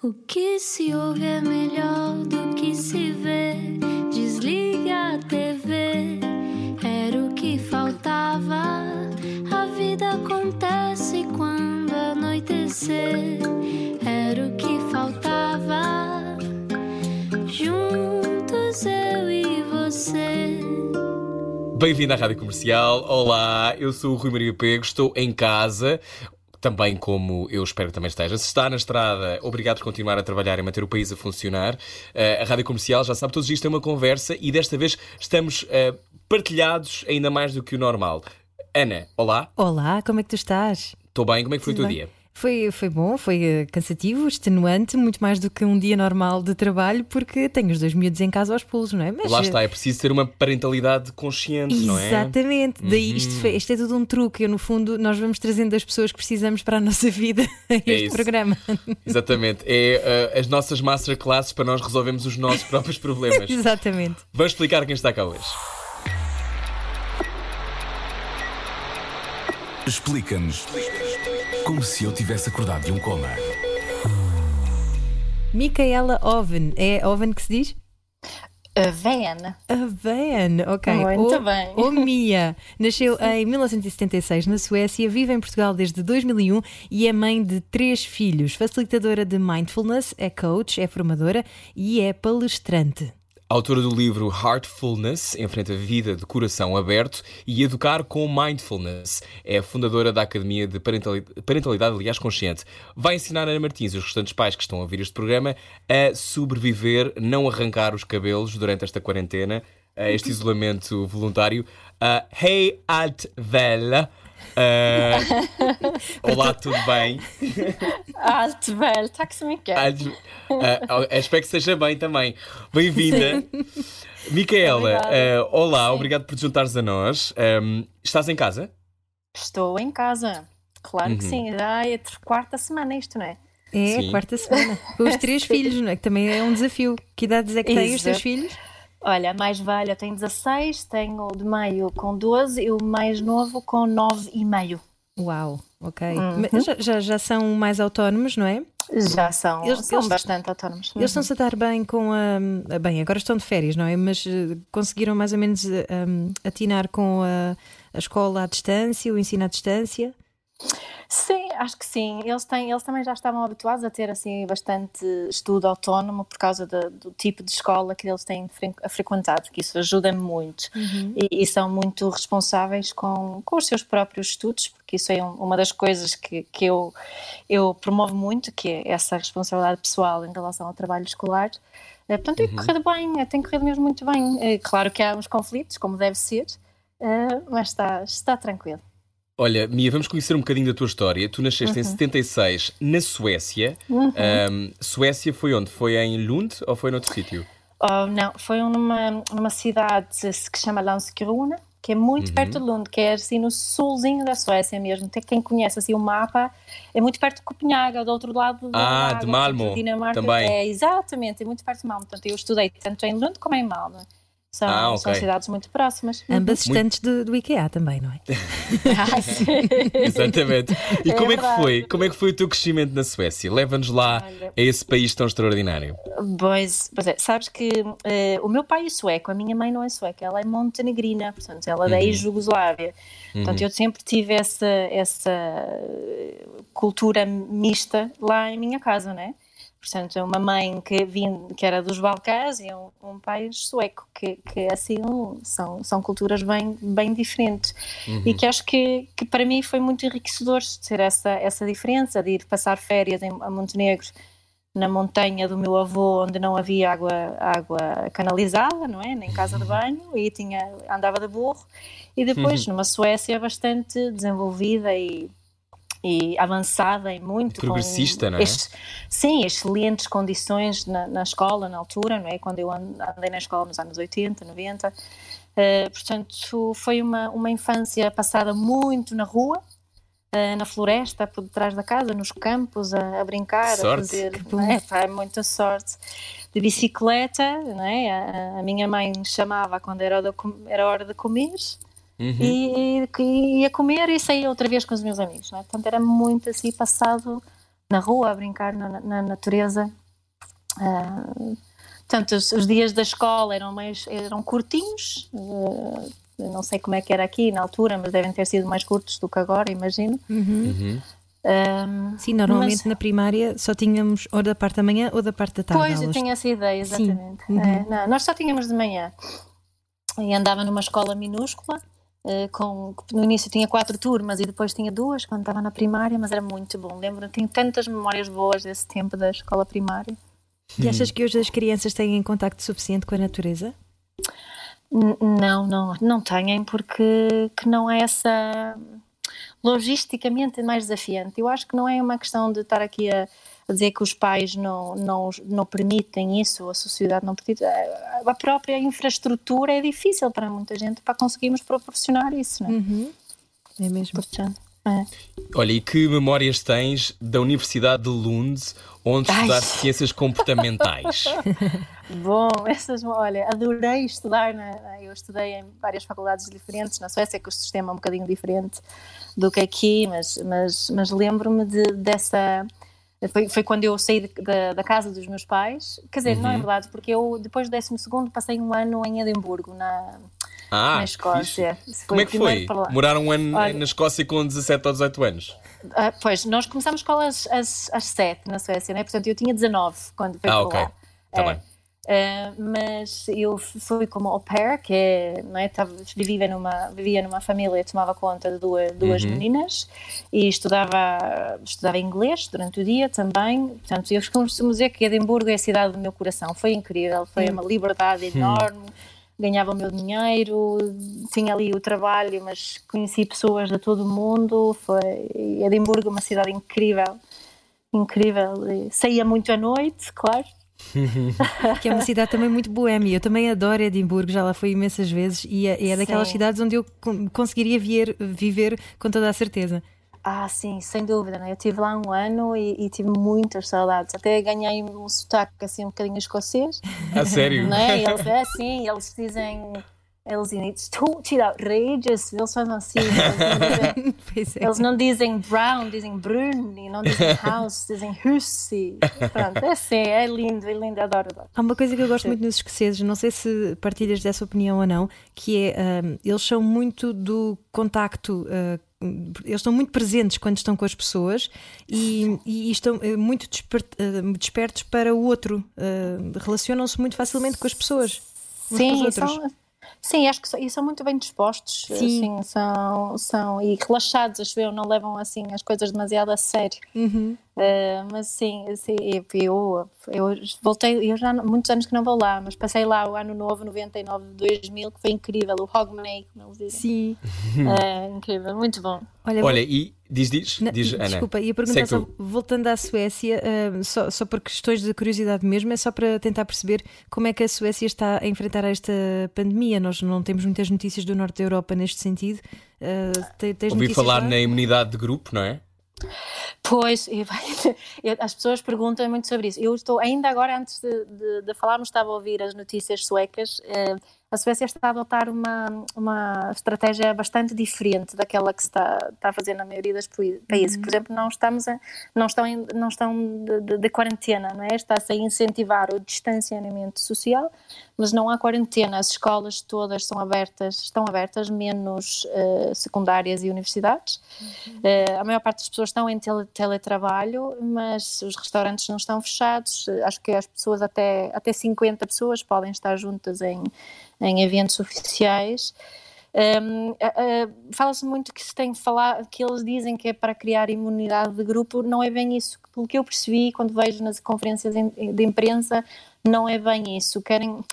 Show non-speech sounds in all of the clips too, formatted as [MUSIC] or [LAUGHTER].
O que se ouve é melhor do que se vê. Desliga a TV, era o que faltava. A vida acontece quando anoitecer, era o que faltava. Juntos eu e você. Bem-vindo à Rádio Comercial. Olá, eu sou o Rui Maria Pego, estou em casa. Também como eu espero que também esteja. Se está na estrada, obrigado por continuar a trabalhar e manter o país a funcionar. Eh, a Rádio Comercial, já sabe, todos os dias tem uma conversa e desta vez estamos eh, partilhados ainda mais do que o normal. Ana, olá. Olá, como é que tu estás? Estou bem, como é que foi o Tudo teu bem? dia? Foi, foi bom, foi eh, cansativo, extenuante, muito mais do que um dia normal de trabalho, porque tenho os dois miúdos em casa aos pulos, não é? Mas, Lá eh, está, é preciso ter uma parentalidade consciente, não é? Uhum. Exatamente, daí isto, foi- isto é tudo um truque. Eu, no fundo, nós vamos trazendo as pessoas que precisamos para a [LAUGHS] nossa vida a este É programa. Exatamente. É eh, as nossas masterclasses para nós resolvermos os nossos [LAUGHS] próprios problemas. Exatamente. Vamos explicar quem está cá hoje. Explica-nos como se eu tivesse acordado de um coma. Micaela Oven, é Oven que se diz? A Van. A Van, ok. Muito Ou- bem. ou Mia. [LAUGHS] Nasceu em 1976 na Suécia, vive em Portugal desde 2001 e é mãe de três filhos. Facilitadora de mindfulness, é coach, é formadora e é palestrante. Autora do livro Heartfulness, enfrenta a vida de coração aberto e educar com mindfulness. É fundadora da Academia de Parentali- Parentalidade, aliás, Consciente. Vai ensinar Ana Martins e os restantes pais que estão a ouvir este programa a sobreviver, não arrancar os cabelos durante esta quarentena, este isolamento voluntário. Ah, hey, alt Ah, olá, tudo bem? Allt väl, tack så mycket. Ah, ah, espero que seja bem também. Bem-vinda. Micaela, ah, olá, Sim. obrigado por te juntares a nós. Ahm, estás em casa? Estou em casa. Claro que Uhum. sim, já é a quarta semana isto, não é? É Sim. quarta semana. Com os três [LAUGHS] filhos, não é? Que também é um desafio. Que idades é que têm os teus filhos? Olha, mais velha tem 16, tenho o de meio com 12 e o mais novo com 9 e meio. Uau, ok. Uhum. Já, já, já são mais autónomos, não é? Já são, Eles- são eles- bastante autónomos. Eles estão-se a dar bem com a. Bem, agora estão de férias, não é? Mas eh, conseguiram mais ou menos eh, um, atinar com a, a escola à distância, o ensino à distância. Sim, acho que sim. Eles, têm, eles também já estavam habituados a ter assim bastante estudo autónomo por causa da- do tipo de escola que eles têm fre- frequentado, que isso ajuda muito. E, e são muito responsáveis com, com os seus próprios estudos, porque isso é um- uma das coisas que, que eu, eu promovo muito, que é essa responsabilidade pessoal em relação ao trabalho escolar. Eh, Portanto, tem corrido bem, eh, tem corrido mesmo muito bem. Eh, Claro que há uns conflitos, como deve ser, mas está, está tranquilo. Olha, Mia, vamos conhecer um bocadinho da tua história. Tu nasceste em 76 na Suécia. Ahm, Suécia foi onde? Foi em Lund ou foi noutro sítio? Oh, não, foi numa, numa cidade que se chama Landskrona, que é muito perto de Lund, que é assim no sulzinho da Suécia mesmo. Tem quem conhece assim o mapa, é muito perto de Copenhaga, do outro lado da Ah, água, de Malmö, portanto, Dinamarca. também. É, exatamente, é muito perto de Malmö. Portanto, eu estudei tanto em Lund como em Malmö. São, Ah, são ok. cidades muito próximas. Ambas estantes do, do IKEA também, não é? [LAUGHS] Ah, sim. [LAUGHS] Exatamente. E É como é que foi? Como é que foi o teu crescimento na Suécia? Leva-nos lá Olha. a esse país tão extraordinário. Pois, pois é, sabes que eh, o meu pai é sueco, a minha mãe não é sueca, ela é montenegrina, portanto, ela é da ex-Jugoslávia. Portanto, eu sempre tive essa, essa cultura mista lá em minha casa, né? Portanto, uma mãe que, vinha, que era dos Balcãs e um, um pai sueco, que, que assim são, são culturas bem, bem diferentes. E que acho que, que para mim foi muito enriquecedor ter essa, essa diferença de ir passar férias em, a Montenegro na montanha do meu avô, onde não havia água, água canalizada, não é? Nem casa de banho, e tinha, andava de burro. E depois numa Suécia bastante desenvolvida e, e avançada e muito. com Progressista, não é? ex- sim, excelentes condições na, na escola, na altura, não é? Quando eu an- andei na escola nos anos 80, 90. Eh, portanto, foi uma, uma infância passada muito na rua, eh, na floresta, por detrás da casa, nos campos, a, a brincar, Sorte. a fazer. não é? Pá, [LAUGHS] muita sorte. De bicicleta, não é? A, a minha mãe chamava quando era, de era hora de comer. Uhum. E, e ia comer e saía outra vez com os meus amigos, não é? Portanto, era muito assim passado na rua, a brincar na, na natureza. Uh, portanto, os, os, dias da escola eram mais eram curtinhos. Uh, não sei como é que era aqui na altura, mas devem ter sido mais curtos do que agora, imagino. Uhum. Uhum. Um, Sim, normalmente mas... na primária só tínhamos ou da parte da manhã ou da parte da tarde. Pois, eu tinha essa ideia, exatamente. Uhum. É, não, nós só tínhamos de manhã. E andava numa escola minúscula, com, no início tinha quatro turmas e depois tinha duas quando estava na primária, mas era muito bom. Lembro, tenho tantas memórias boas desse tempo da escola primária. E achas que hoje as crianças têm contacto suficiente com a natureza? Não, não, não têm, porque que não é essa logisticamente mais desafiante. Eu acho que não é uma questão de estar aqui a dizer que os pais não, não, não permitem isso, a sociedade não permite. A própria infraestrutura é difícil para muita gente para conseguirmos proporcionar isso, não é? Uhum. É mesmo. Portanto, é. Olha, e que memórias tens da Universidade de Lund, onde Ai. estudaste ciências comportamentais? [LAUGHS] Bom, essas, olha, adorei estudar. Na, eu estudei em várias faculdades diferentes. Na Suécia, que o sistema é um bocadinho diferente do que aqui, mas, mas, mas lembro-me de, dessa. Foi, foi quando eu saí de, da, da, casa dos meus pais. Quer dizer, uhum. não é uhum. verdade, porque eu, depois do 12, passei um ano em Edimburgo, na, ah, na Escócia. Como é que foi? Morar um ano Olha, na Escócia com 17 ou 18 anos? Uh, pois, nós começamos a escola às, às, às 7 na Suécia, né? portanto eu tinha 19 quando fui ah, para ok. lá. Tá é. bem. Uh, mas eu fui como au pair, que é, não é, Tava, vivia, numa, vivia numa família, tomava conta de duas, duas uhum. meninas e estudava, estudava inglês durante o dia também. Portanto, eu costumo dizer que Edimburgo é a cidade do meu coração. Foi incrível, foi uhum. uma liberdade enorme. Uhum. Ganhava o meu dinheiro, tinha ali o trabalho, mas conheci pessoas de todo o mundo. Foi Edimburgo, uma cidade incrível, incrível. E saía muito à noite, claro, que é uma cidade também muito boêmia. Eu também adoro Edimburgo, já lá fui imensas vezes e é, é daquelas cidades onde eu conseguiria vier, viver com toda a certeza. Ah, sim, sem dúvida. Né? Eu estive lá um ano e, e, tive muitas saudades. Até ganhei um sotaque assim um bocadinho escocês. A sério? Né? [LAUGHS] Eles, é assim, eles dizem eles dizem it's totally outrageous, eles fazem assim, eles não dizem, [LAUGHS] eles não dizem brown, dizem brune, não dizem [LAUGHS] house, dizem hussy. Pronto, é assim, é lindo, é lindo, adoro, adoro. Há uma coisa que eu gosto muito nos escoceses, não sei se partilhas dessa opinião ou não, que é, um, eles são muito do contacto uh, eles estão muito presentes quando estão com as pessoas e, e estão eh, muito eh, despertos para o outro. Uh, Relacionam-se muito facilmente com as pessoas. Sim, são, Sim, acho que são, e são muito bem dispostos, Sim. Assim, são, são e relaxados, acho eu, não levam assim as coisas demasiado a sério. Uhum. Uh, mas sim, sim eu, eu voltei, eu já há muitos anos que não vou lá, mas passei lá o ano novo, 99, 2000, que foi incrível, o Hogmanay, como eles dizem. Sim. Uh, incrível, muito bom. Olha, Olha e diz, diz, não, diz Ana. Desculpa, ia perguntar, só, voltando à Suécia, uh, só, só por questões de curiosidade mesmo, é só para tentar perceber como é que a Suécia está a enfrentar esta pandemia. Nós não temos muitas notícias do norte da Europa neste sentido. Uh, tens Ouvi falar lá? na imunidade de grupo, não é? Pois, [LAUGHS] as pessoas perguntam muito sobre isso. Eu estou, ainda agora, antes de, de, de falarmos, estava a ouvir as notícias suecas. Eh, a Suécia está a adotar uma, uma estratégia bastante diferente daquela que se está, está a fazer na maioria dos países. Uhum. Por exemplo, não, estamos a, não estão, em, não estão de, de, de quarentena, não é? Está-se a incentivar o distanciamento social, mas não há quarentena. As escolas todas são abertas, estão abertas, menos uh, secundárias e universidades. Uhum. Uh, a maior parte das pessoas estão em tele, teletrabalho, mas os restaurantes não estão fechados. Acho que as pessoas, até, até 50 pessoas, podem estar juntas em em eventos oficiais. Um, uh, uh, Fala-se muito que se tem que falar, que eles dizem que é para criar imunidade de grupo, não é bem isso. Pelo que eu percebi quando vejo nas conferências de imprensa, não é bem isso. Querem.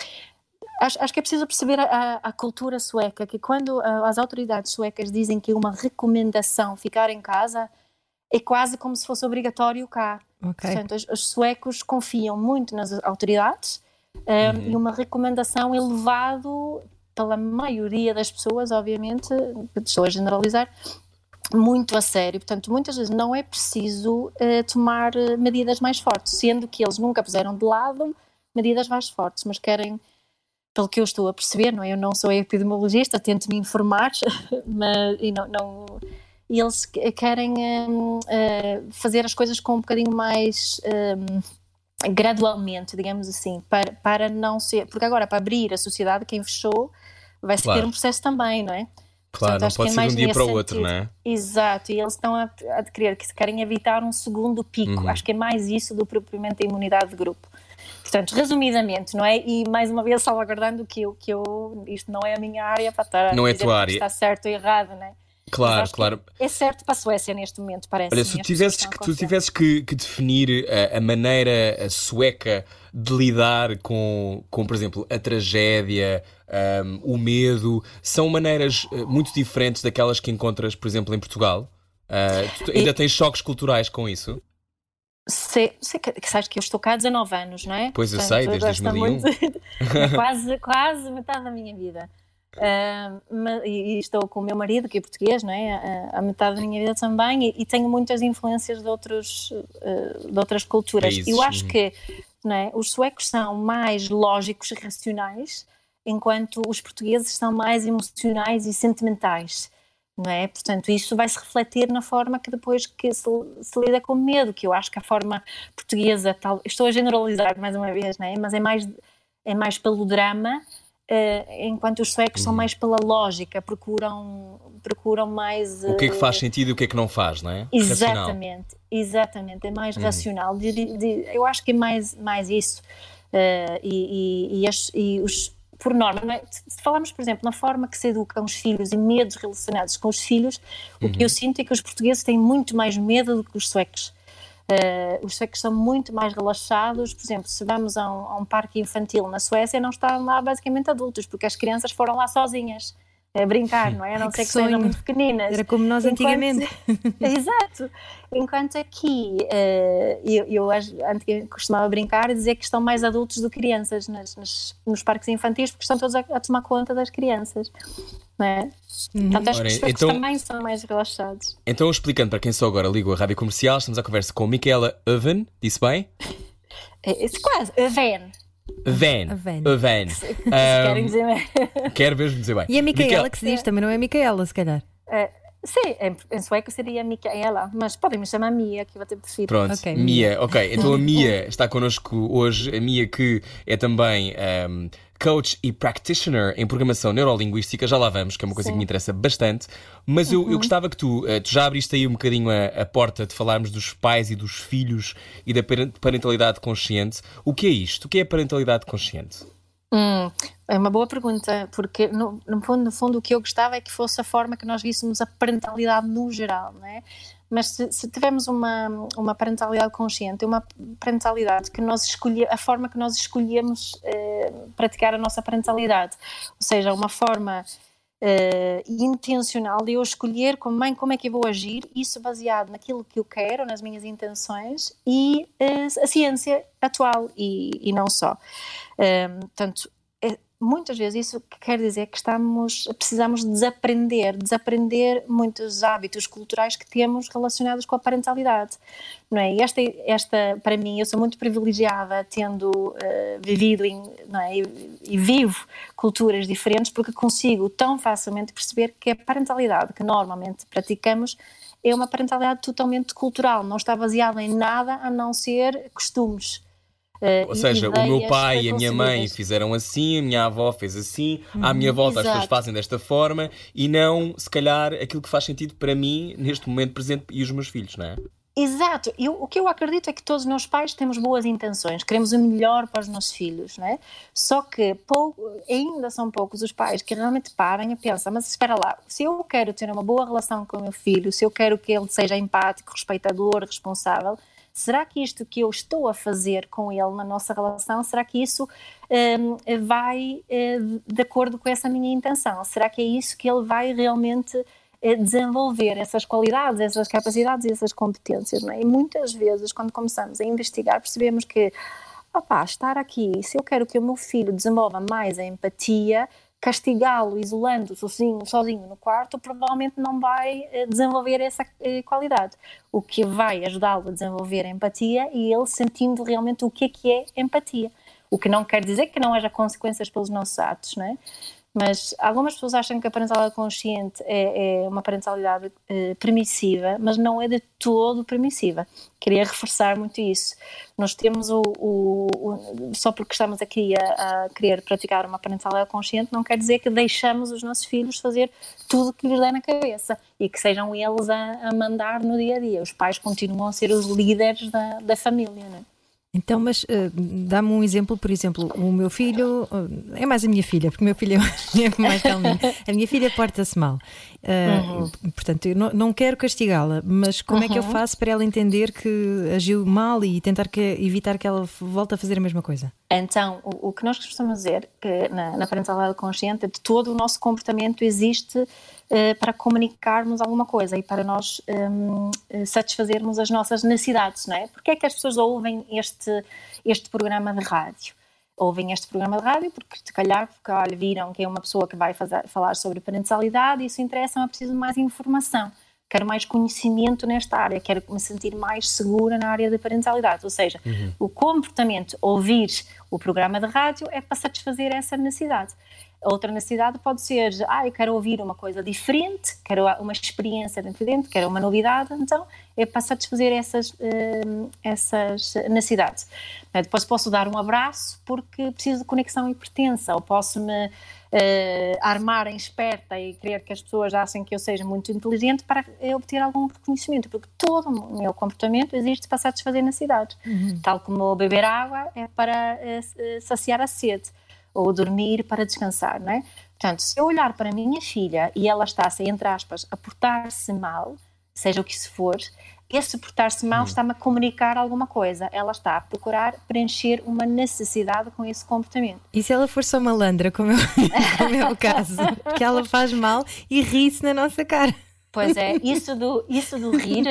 Acho, acho que é preciso perceber a, a, cultura sueca, que quando uh, as autoridades suecas dizem que é uma recomendação ficar em casa, é quase como se fosse obrigatório cá. Okay. Portanto, os, os suecos confiam muito nas autoridades uhum. e uma recomendação elevado pela maioria das pessoas, obviamente, estou a generalizar, muito a sério. Portanto, muitas vezes não é preciso uh, tomar medidas mais fortes, sendo que eles nunca puseram de lado medidas mais fortes, mas querem, pelo que eu estou a perceber, não é? Eu não sou epidemiologista, tento me informar, [LAUGHS] mas e não, não e eles querem um, uh, fazer as coisas com um bocadinho mais um, gradualmente, digamos assim, para, para não ser. Porque agora, para abrir a sociedade, quem fechou vai claro. ter um processo também, não é? Claro, Portanto, não pode é ser de um dia para o outro, não é? Exato, e eles estão a, a querer que se querem evitar um segundo pico. Uhum. Acho que é mais isso do que propriamente a imunidade de grupo. Portanto, resumidamente, não é? E mais uma vez salvaguardando que eu, que eu isto não é a minha área para estar não a é tua área. está certo ou errado, não é? Claro, claro. É certo para a Suécia neste momento, parece. Olha, se tu tivesses, que, tu tivesses que, que definir a, a, maneira sueca de lidar com, com, por exemplo, a tragédia, um, o medo, são maneiras eh, muito diferentes daquelas que encontras, por exemplo, em Portugal? Uh, ainda e... tens choques culturais com isso? Que, que, sabes que eu estou cá há 19 anos, não é? Pois eu Portanto, sei, desde 2001. Muito, [LAUGHS] quase, quase metade da minha vida. Uh, e, estou com o meu marido, que é português, não é? A, a metade da minha vida também, e, e tenho muitas influências de, outros, uh, de outras culturas. Países. Eu acho uhum. que não é, os suecos são mais lógicos e racionais, enquanto os portugueses são mais emocionais e sentimentais. Não é? Portanto, isso vai se refletir na forma que depois que se, se, lida com medo, que eu acho que a forma portuguesa, tal, estou a generalizar mais uma vez, não é? mas é mais, é mais pelo drama Uh, enquanto os suecos uhum. são mais pela lógica, procuram, procuram mais. Uh, o que é que faz sentido e o que é que não faz, não é? Exatamente, racional. exatamente, é mais uhum. racional. De, de, eu acho que é mais, mais isso. Uh, e, e, e, as, e, os, por norma, é? se falarmos, por exemplo, na forma que se educam os filhos e medos relacionados com os filhos, uhum. o que eu uhum. sinto é que os portugueses têm muito mais medo do que os suecos. Uh, os suecos são muito mais relaxados. Por exemplo, se vamos a um, a um, parque infantil na Suécia, não estão lá basicamente adultos, porque as crianças foram lá sozinhas a brincar, não é? A não ser que sejam muito pequeninas. Era como nós Enquanto, antigamente. [LAUGHS] Exato. Enquanto aqui, uh, eu, eu antigamente costumava brincar e dizer que estão mais adultos do que crianças nas, nas, nos parques infantis, porque estão todos a, a tomar conta das crianças. Não é? Uhum. Portanto, as pessoas então, também são mais relaxados. Então, explicando para quem só agora ligou a rádio comercial, estamos à conversa com Micaela Oven, disse bem? É, é, quase, Oven. Van. A van. A van. [LAUGHS] Um, querem dizer bem. Quero mesmo dizer bem. E a Micaela que se diz, também não é Micaela, se calhar. Uh, sim, em, em sueco seria Micaela, mas podem me chamar Mia, que eu até prefiro. Pronto, okay, Mia. Ok, [LAUGHS] então a Mia está connosco hoje. A Mia que é também um, coach e practitioner em programação neurolinguística, já lá vamos, que é uma coisa Sim. que me interessa bastante. Mas eu, uhum. eu gostava que tu, uh, tu já abriste aí um bocadinho a, a, porta de falarmos dos pais e dos filhos e da parentalidade consciente. O que é isto? O que é a parentalidade consciente? Hum, é uma boa pergunta, porque no, no, fundo, no fundo o que eu gostava é que fosse a forma que nós víssemos a parentalidade no geral, não é? Mas se, se tivermos uma, uma parentalidade consciente, uma parentalidade que nós escolhemos, a forma que nós escolhemos eh, praticar a nossa parentalidade, ou seja, uma forma eh, intencional de eu escolher como mãe como é que eu vou agir, isso baseado naquilo que eu quero, nas minhas intenções e eh, a ciência atual e, e não só. Eh, portanto, muitas vezes isso quer dizer que estamos, precisamos desaprender, desaprender muitos hábitos culturais que temos relacionados com a parentalidade, não é? Esta, esta para mim, eu sou muito privilegiada tendo uh, vivido em, não é? E, e, vivo culturas diferentes porque consigo tão facilmente perceber que a parentalidade que normalmente praticamos é uma parentalidade totalmente cultural, não está baseada em nada a não ser costumes Uh, Ou seja, o meu pai e a minha mãe fizeram assim, a minha avó fez assim, à minha uhum, volta as pessoas fazem desta forma e não, se calhar, aquilo que faz sentido para mim neste momento presente e os meus filhos, não é? Exato, eu, o que eu acredito é que todos nós pais temos boas intenções, queremos o melhor para os nossos filhos, não é? Só que pouco, ainda são poucos os pais que realmente param e pensam, mas espera lá, se eu quero ter uma boa relação com o meu filho, se eu quero que ele seja empático, respeitador, responsável, será que isto que eu estou a fazer com ele na nossa relação, será que isso um, vai uh, de acordo com essa minha intenção? Será que é isso que ele vai realmente uh, desenvolver, essas qualidades, essas capacidades e essas competências? Não é? E muitas vezes, quando começamos a investigar, percebemos que opá, estar aqui, se eu quero que o meu filho desenvolva mais a empatia, castigá-lo isolando sozinho, sozinho no quarto, provavelmente não vai eh, desenvolver essa eh, qualidade. O que vai ajudá-lo a desenvolver a empatia e ele sentindo realmente o que é que é empatia. O que não quer dizer que não haja consequências pelos nossos atos, não é? Mas algumas pessoas acham que a parentalidade consciente é, é uma parentalidade eh, permissiva, mas não é de todo permissiva. Queria reforçar muito isso. Nós temos o. o, o só porque estamos aqui a, a, querer praticar uma parentalidade consciente, não quer dizer que deixamos os nossos filhos fazer tudo o que lhes dá na cabeça e que sejam eles a, a mandar no dia a dia. Os pais continuam a ser os líderes da, da família, não é? Então, mas uh, dá-me um exemplo, por exemplo, o meu filho, uh, é mais a minha filha, porque o meu filho [LAUGHS] é mais calminho. A minha filha porta-se mal. Uh, uhum. Portanto, eu não, não quero castigá-la, mas como uhum. é que eu uhum. faço para ela entender que agiu mal e tentar que, evitar que ela volte a fazer a mesma coisa? Então, o, o que nós costumamos dizer, que na, na parentalidade consciente, de todo o nosso comportamento existe eh, para comunicarmos alguma coisa e para nós um, eh, satisfazermos as nossas necessidades, não é? Porque é que as pessoas ouvem este, este programa de rádio? Ouvem este programa de rádio porque, se calhar, porque, olha, viram que é uma pessoa que vai fazer, falar sobre parentalidade e isso interessa, mas preciso de mais informação quero mais conhecimento nesta área, quero me sentir mais segura na área da parentalidade. Ou seja, uhum. o comportamento, ouvir o programa de rádio é para satisfazer essa necessidade. Outra necessidade pode ser, ah, eu quero ouvir uma coisa diferente, quero uma experiência diferente, quero uma novidade, então é para satisfazer essas, uh, essas necessidades. Depois posso dar um abraço porque preciso de conexão e pertença, ou posso me uh, armar em esperta e querer que as pessoas achem que eu seja muito inteligente para obter algum reconhecimento, porque todo o meu comportamento existe para satisfazer necessidades. Uhum. Tal como beber água é para uh, saciar a sede ou dormir para descansar, não é? Portanto, se eu olhar para a minha filha e ela está-se, entre aspas, a portar-se mal, seja o que isso for, esse portar-se mal hum. está-me a comunicar alguma coisa. Ela está a procurar preencher uma necessidade com esse comportamento. E se ela for só malandra, como [LAUGHS] é, como o caso? que ela faz mal e ri-se na nossa cara. Pois é, isso do, isso do rir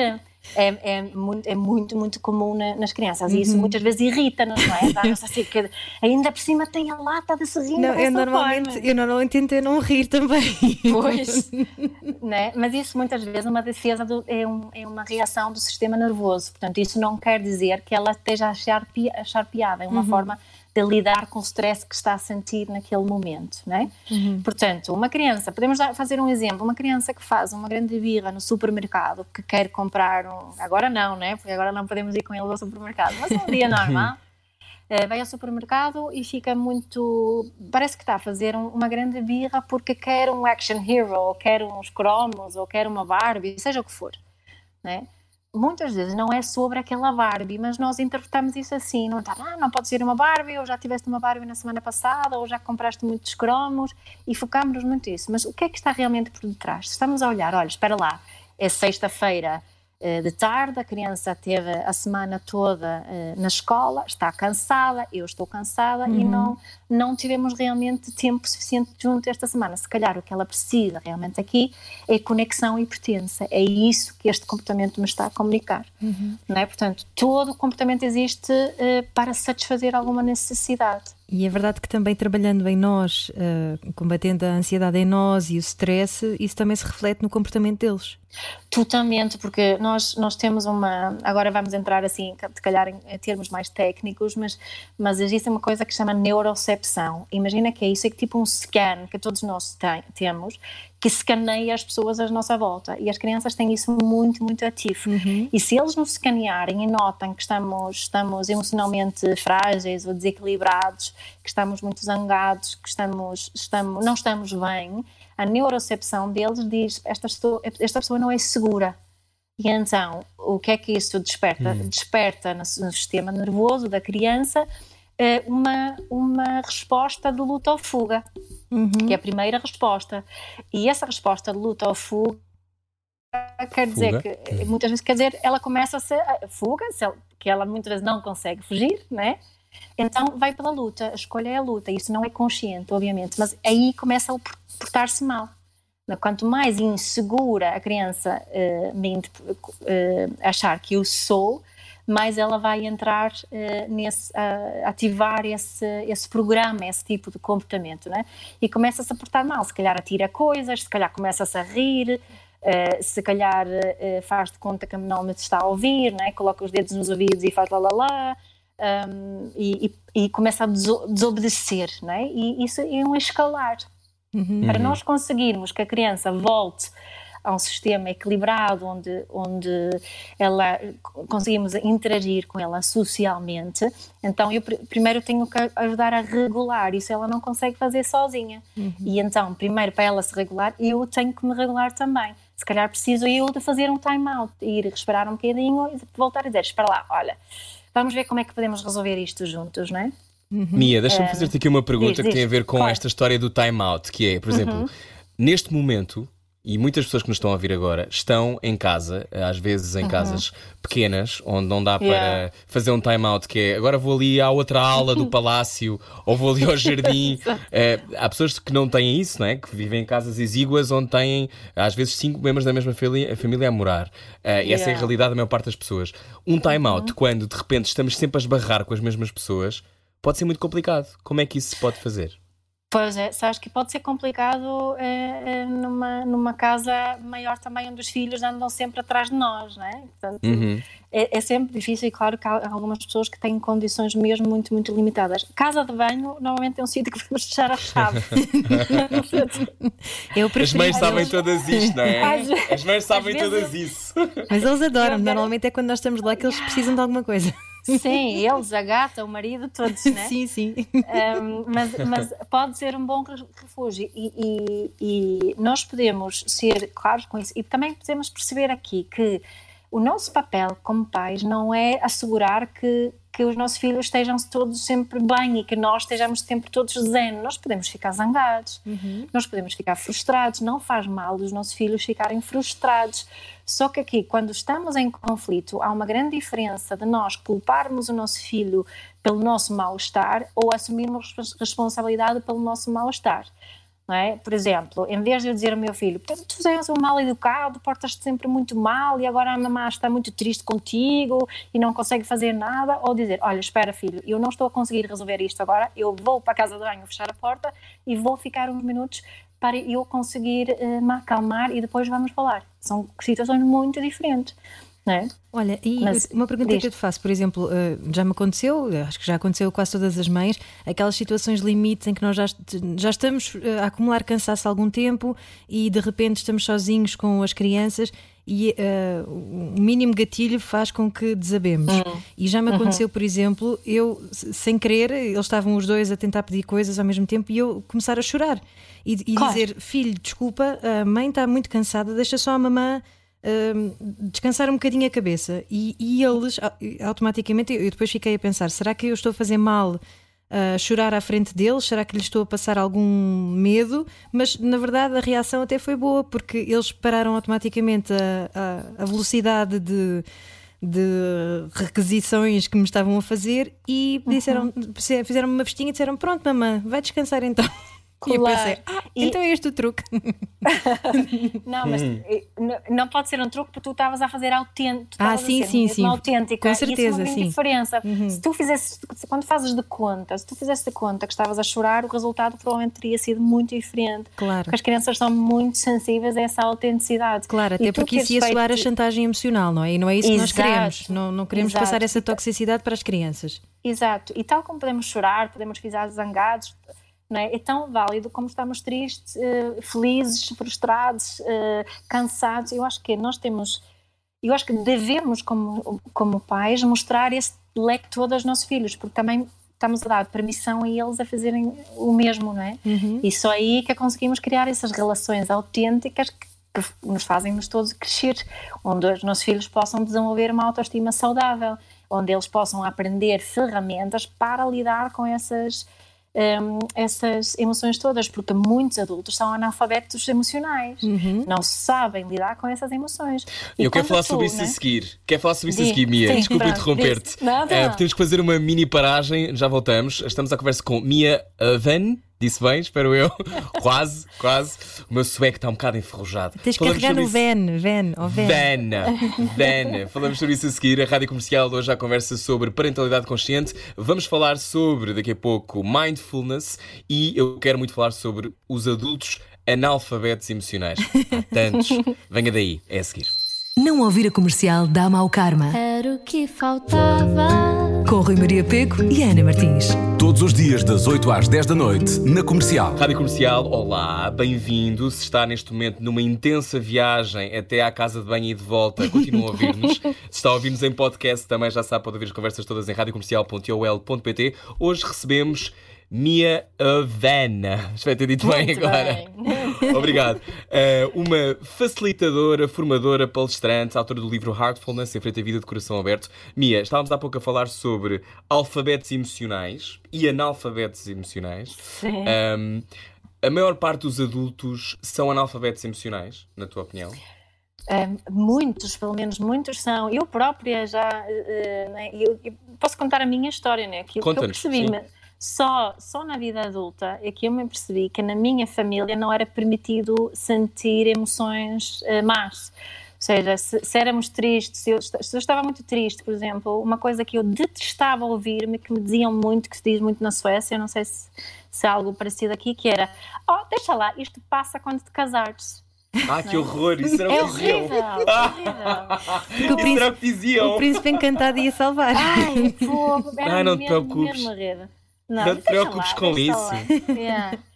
é, é, muito, é muito, muito comum na, nas crianças e isso uhum. muitas vezes irrita-nos, não é? [LAUGHS] Dá-nos assim que ainda por cima tem a lata de sorrir. Não, eu normalmente, forma. eu normalmente tento não rir também. Pois, [LAUGHS] né? mas isso muitas vezes uma defesa do, é, um, é uma reação do sistema nervoso, portanto isso não quer dizer que ela esteja a achar, achar piada, é uma uhum. forma de lidar com o stress que está a sentir naquele momento, né? Uhum. Portanto, uma criança, podemos dar, fazer um exemplo, uma criança que faz uma grande birra no supermercado, que quer comprar um, agora não, né? Porque agora não podemos ir com ele ao supermercado, mas um dia [LAUGHS] normal, uh, vai ao supermercado e fica muito, parece que está a fazer um, uma grande birra porque quer um action hero, ou quer uns cromos, ou quer uma Barbie, seja o que for, né? Muitas vezes não é sobre aquela Barbie, mas nós interpretamos isso assim, não está, ah, não pode ser uma Barbie, ou já tiveste uma Barbie na semana passada, ou já compraste muitos cromos, e focámos-nos muito nisso. Mas o que é que está realmente por detrás? Estamos a olhar, olha, espera lá, é sexta-feira, de tarde, a criança teve a semana toda eh, na escola, está cansada, eu estou cansada uhum. e não, não tivemos realmente tempo suficiente junto esta semana. Se calhar o que ela precisa realmente aqui é conexão e pertença. É isso que este comportamento me está a comunicar. Uhum. Não é? Portanto, todo o comportamento existe uh, para satisfazer alguma necessidade. E é verdade que também trabalhando em nós, combatendo a ansiedade em nós e o stress, isso também se reflete no comportamento deles. Totalmente, porque nós, nós temos uma. Agora vamos entrar assim, se calhar em, em termos mais técnicos, mas, mas existe uma coisa que chama neurocepção. Imagina que é isso, é tipo um scan que todos nós tem, temos, que escaneia as pessoas à nossa volta. E as crianças têm isso muito, muito ativo. Uhum. E se eles nos escanearem e notam que estamos, estamos emocionalmente frágeis ou desequilibrados, que estamos muito zangados, que estamos, estamos, não estamos bem, a neurocepção deles diz esta pessoa, esta pessoa não é segura. E então, o que é que isso desperta? Hum. Desperta no, no, sistema nervoso da criança eh, uma, uma resposta de luta ou fuga, uhum. que é a primeira resposta. E essa resposta de luta ou fuga quer dizer fuga. que, muitas vezes, quer dizer, ela começa a ser fuga, que ela muitas vezes não consegue fugir, né? Então vai pela luta, a escolha é a luta, isso não é consciente, obviamente, mas aí começa a portar-se mal. Quanto mais insegura a criança uh, achar que eu sou, mais ela vai entrar uh, nesse, uh, ativar esse, esse programa, esse tipo de comportamento, né? E começa-se a portar mal, se calhar atira coisas, se calhar começa-se a rir, uh, se calhar faz de conta que não me está a ouvir, né? Coloca os dedos nos ouvidos e faz lá, um, e, e, e, começa a desobedecer, né? E isso é um escalar. Uhum. Para nós conseguirmos que a criança volte a um sistema equilibrado onde, onde ela conseguimos interagir com ela socialmente, então eu pr primeiro tenho que ajudar a regular, isso ela não consegue fazer sozinha. Uhum. E então, primeiro para ela se regular, eu tenho que me regular também. Se calhar preciso eu de fazer um time out, ir respirar um bocadinho e voltar a dizer, espera lá, olha, vamos ver como é que podemos resolver isto juntos, não é? Uhum. Mia, deixa-me fazer-te aqui uma pergunta diz, que diz, tem a ver com claro. esta história do time out, que é, por exemplo, uhum. neste momento, e muitas pessoas que nos estão a ouvir agora estão em casa, às vezes em uhum. casas pequenas, onde não dá yeah. para fazer um time-out, que é agora vou ali à outra ala do [LAUGHS] palácio ou vou ali ao jardim. [LAUGHS] é, há pessoas que não têm isso, não é? que vivem em casas exíguas onde têm às vezes cinco membros da mesma família, família a morar. É, e essa é a realidade da maior parte das pessoas. Um time-out, uhum. quando de repente estamos sempre a esbarrar com as mesmas pessoas, pode ser muito complicado. Como é que isso se pode fazer? Pois é, sabes que pode ser complicado é, numa, numa casa maior também, onde os filhos andam sempre atrás de nós, não é? Portanto, uhum. é, é, sempre difícil e claro que há algumas pessoas que têm condições mesmo muito, muito limitadas. Casa de banho, normalmente é um [LAUGHS] sítio que vamos deixar a chave. [LAUGHS] Eu As mães sabem todas isto, não é? As mães sabem todas isso. Mas eles adoram, normalmente é quando nós estamos lá que eles precisam de alguma coisa. Sim, [LAUGHS] eles, a gata, o marido, todos, né? Sim, sim. Um, mas, mas, pode ser um bom refúgio e, e, e, nós podemos ser claros com isso e também podemos perceber aqui que o nosso papel como pais não é assegurar que que os nossos filhos estejam todos sempre bem e que nós estejamos sempre todos zen. Nós podemos ficar zangados, uhum. nós podemos ficar frustrados, não faz mal os nossos filhos ficarem frustrados. Só que aqui, quando estamos em conflito, há uma grande diferença de nós culparmos o nosso filho pelo nosso mal-estar ou assumirmos responsabilidade pelo nosso mal-estar. É? Por exemplo, em vez de eu dizer ao meu filho, tu és um mal educado, portas-te sempre muito mal e agora a mamãe está muito triste contigo e não consegue fazer nada, ou dizer, olha, espera filho, eu não estou a conseguir resolver isto agora, eu vou para a casa de banho fechar a porta e vou ficar uns minutos para eu conseguir uh, me acalmar e depois vamos falar. São situações muito diferentes. É? Olha, e Mas, uma pergunta diz. que eu te faço, por exemplo, uh, já me aconteceu, acho que já aconteceu quase todas as mães, aquelas situações limites em que nós já, já estamos eh, a acumular cansaço há algum tempo e de repente estamos sozinhos com as crianças e uh, o mínimo gatilho faz com que desabemos. Uhum. E já me uhum. aconteceu, uhum. por exemplo, eu, sem querer, eles estavam os dois a tentar pedir coisas ao mesmo tempo e eu começar a chorar e, e claro. dizer: Filho, desculpa, a mãe está muito cansada, deixa só a mamã descansar um bocadinho a cabeça. E, e eles, automaticamente, eu depois fiquei a pensar: será que eu estou a fazer mal? a chorar à frente deles? Será que lhes estou a passar algum medo? Mas na verdade a reação até foi boa, porque eles pararam automaticamente a, a, a velocidade de, de requisições que me estavam a fazer e disseram, uhum. fizeram uma vestinha e disseram: Pronto, mamãe, vai descansar então. Claro. E eu pensei, ah, e... então é este o truque. [LAUGHS] não, mas hum. não pode ser um truque porque tu estavas a fazer autêntico. Ah, sim, sim, sim. Autêntica. Com certeza, Isso é uma diferença. Uhum. Se tu fizesse, quando fazes de conta, se tu fizesse de conta que estavas a chorar, o resultado provavelmente teria sido muito diferente. Claro. Porque as crianças são muito sensíveis a essa autenticidade. Claro, até porque isso ia feito... soar a chantagem emocional, não é? E não é isso Exato. que nós queremos. Não, não queremos Exato. passar essa toxicidade para as crianças. Exato. E tal como podemos chorar, podemos ficar zangados não é? é tão válido como estamos tristes, uh, felizes, frustrados, uh, cansados. Eu acho que nós temos, eu acho que devemos, como, como pais, mostrar esse leque todo aos nossos filhos, porque também estamos a dar permissão a eles a fazerem o mesmo, não é? Uhum. E só aí que conseguimos criar essas relações autênticas que, que nos fazem-nos todos crescer, onde os nossos filhos possam desenvolver uma autoestima saudável, onde eles possam aprender ferramentas para lidar com essas um, essas emoções todas, porque muitos adultos são analfabetos emocionais, uhum. não sabem lidar com essas emoções. E Eu quero falar tu, sobre isso né? a seguir. Quero falar sobre isso a seguir, Mia. Desculpa interromper-te. Uh, temos que fazer uma mini paragem, já voltamos. Estamos à conversa com Mia Van. Disse bem, espero eu. [LAUGHS] quase, quase. O meu sueco está um bocado enferrujado. Tens que carregar no Ven, Ven, oh Ven. Ven. Falamos sobre isso a seguir. A Rádio Comercial hoje já conversa sobre parentalidade consciente. Vamos falar sobre, daqui a pouco, mindfulness e eu quero muito falar sobre os adultos analfabetos emocionais. Há tantos. [LAUGHS] Venha daí, é a seguir. Não ouvir a comercial dá mau karma. Era o que faltava. Com Rui Maria Peco e Ana Martins. Todos os dias, das 8 às 10 da noite, na comercial. Rádio Comercial, olá, bem-vindo. Se está neste momento numa intensa viagem até à casa de banho e de volta, continua a ouvir-nos. [LAUGHS] Se está a ouvir-nos em podcast, também já sabe, pode ouvir as conversas todas em radiocomercial.ol.pt. Hoje recebemos Mia Havana. Espero ter dito bem Muito agora. bem. [LAUGHS] Obrigado. Uh, uma facilitadora, formadora, palestrante, autora do livro Heartfulness, em frente à vida de coração aberto. Mia, estávamos há pouco a falar sobre alfabetos emocionais e analfabetos emocionais. Sim. Um, a maior parte dos adultos são analfabetos emocionais, na tua opinião? Um, muitos, pelo menos muitos são. Eu própria já. uh, né, eu, eu posso contar a minha história, né? Aquilo que eu Conta-nos, percebi. sim. mas Só, só na vida adulta é que eu me percebi que na minha família não era permitido sentir emoções uh, más. Ou seja, se, se éramos tristes, se eu, se eu estava muito triste, por exemplo, uma coisa que eu detestava ouvir-me, que me diziam muito, que se diz muito na Suécia, eu não sei se, se há algo parecido aqui, que era: Oh, deixa lá, isto passa quando te casares. Ah, que horror! Isso era É [LAUGHS] que diziam! horrível, horrível. Porque o Isso era príncipe, o príncipe encantado ia salvar. Ai, fogo, era Ah, não te mesmo, preocupes. Rede. Não te preocupes lá, com isso. Yeah. [LAUGHS]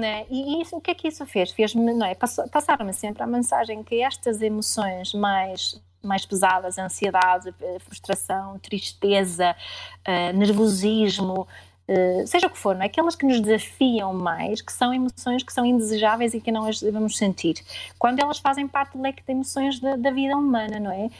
Né? E isso, o que é que isso fez? Fez-me, não é? Passou- Passaram-me sempre a mensagem que estas emoções mais mais pesadas, ansiedade, eh, frustração, tristeza, eh, nervosismo, eh, seja o que for, não é? aquelas que nos desafiam mais, que são emoções que são indesejáveis e que não as devemos sentir, quando elas fazem parte do leque de emoções da, da vida humana, não é?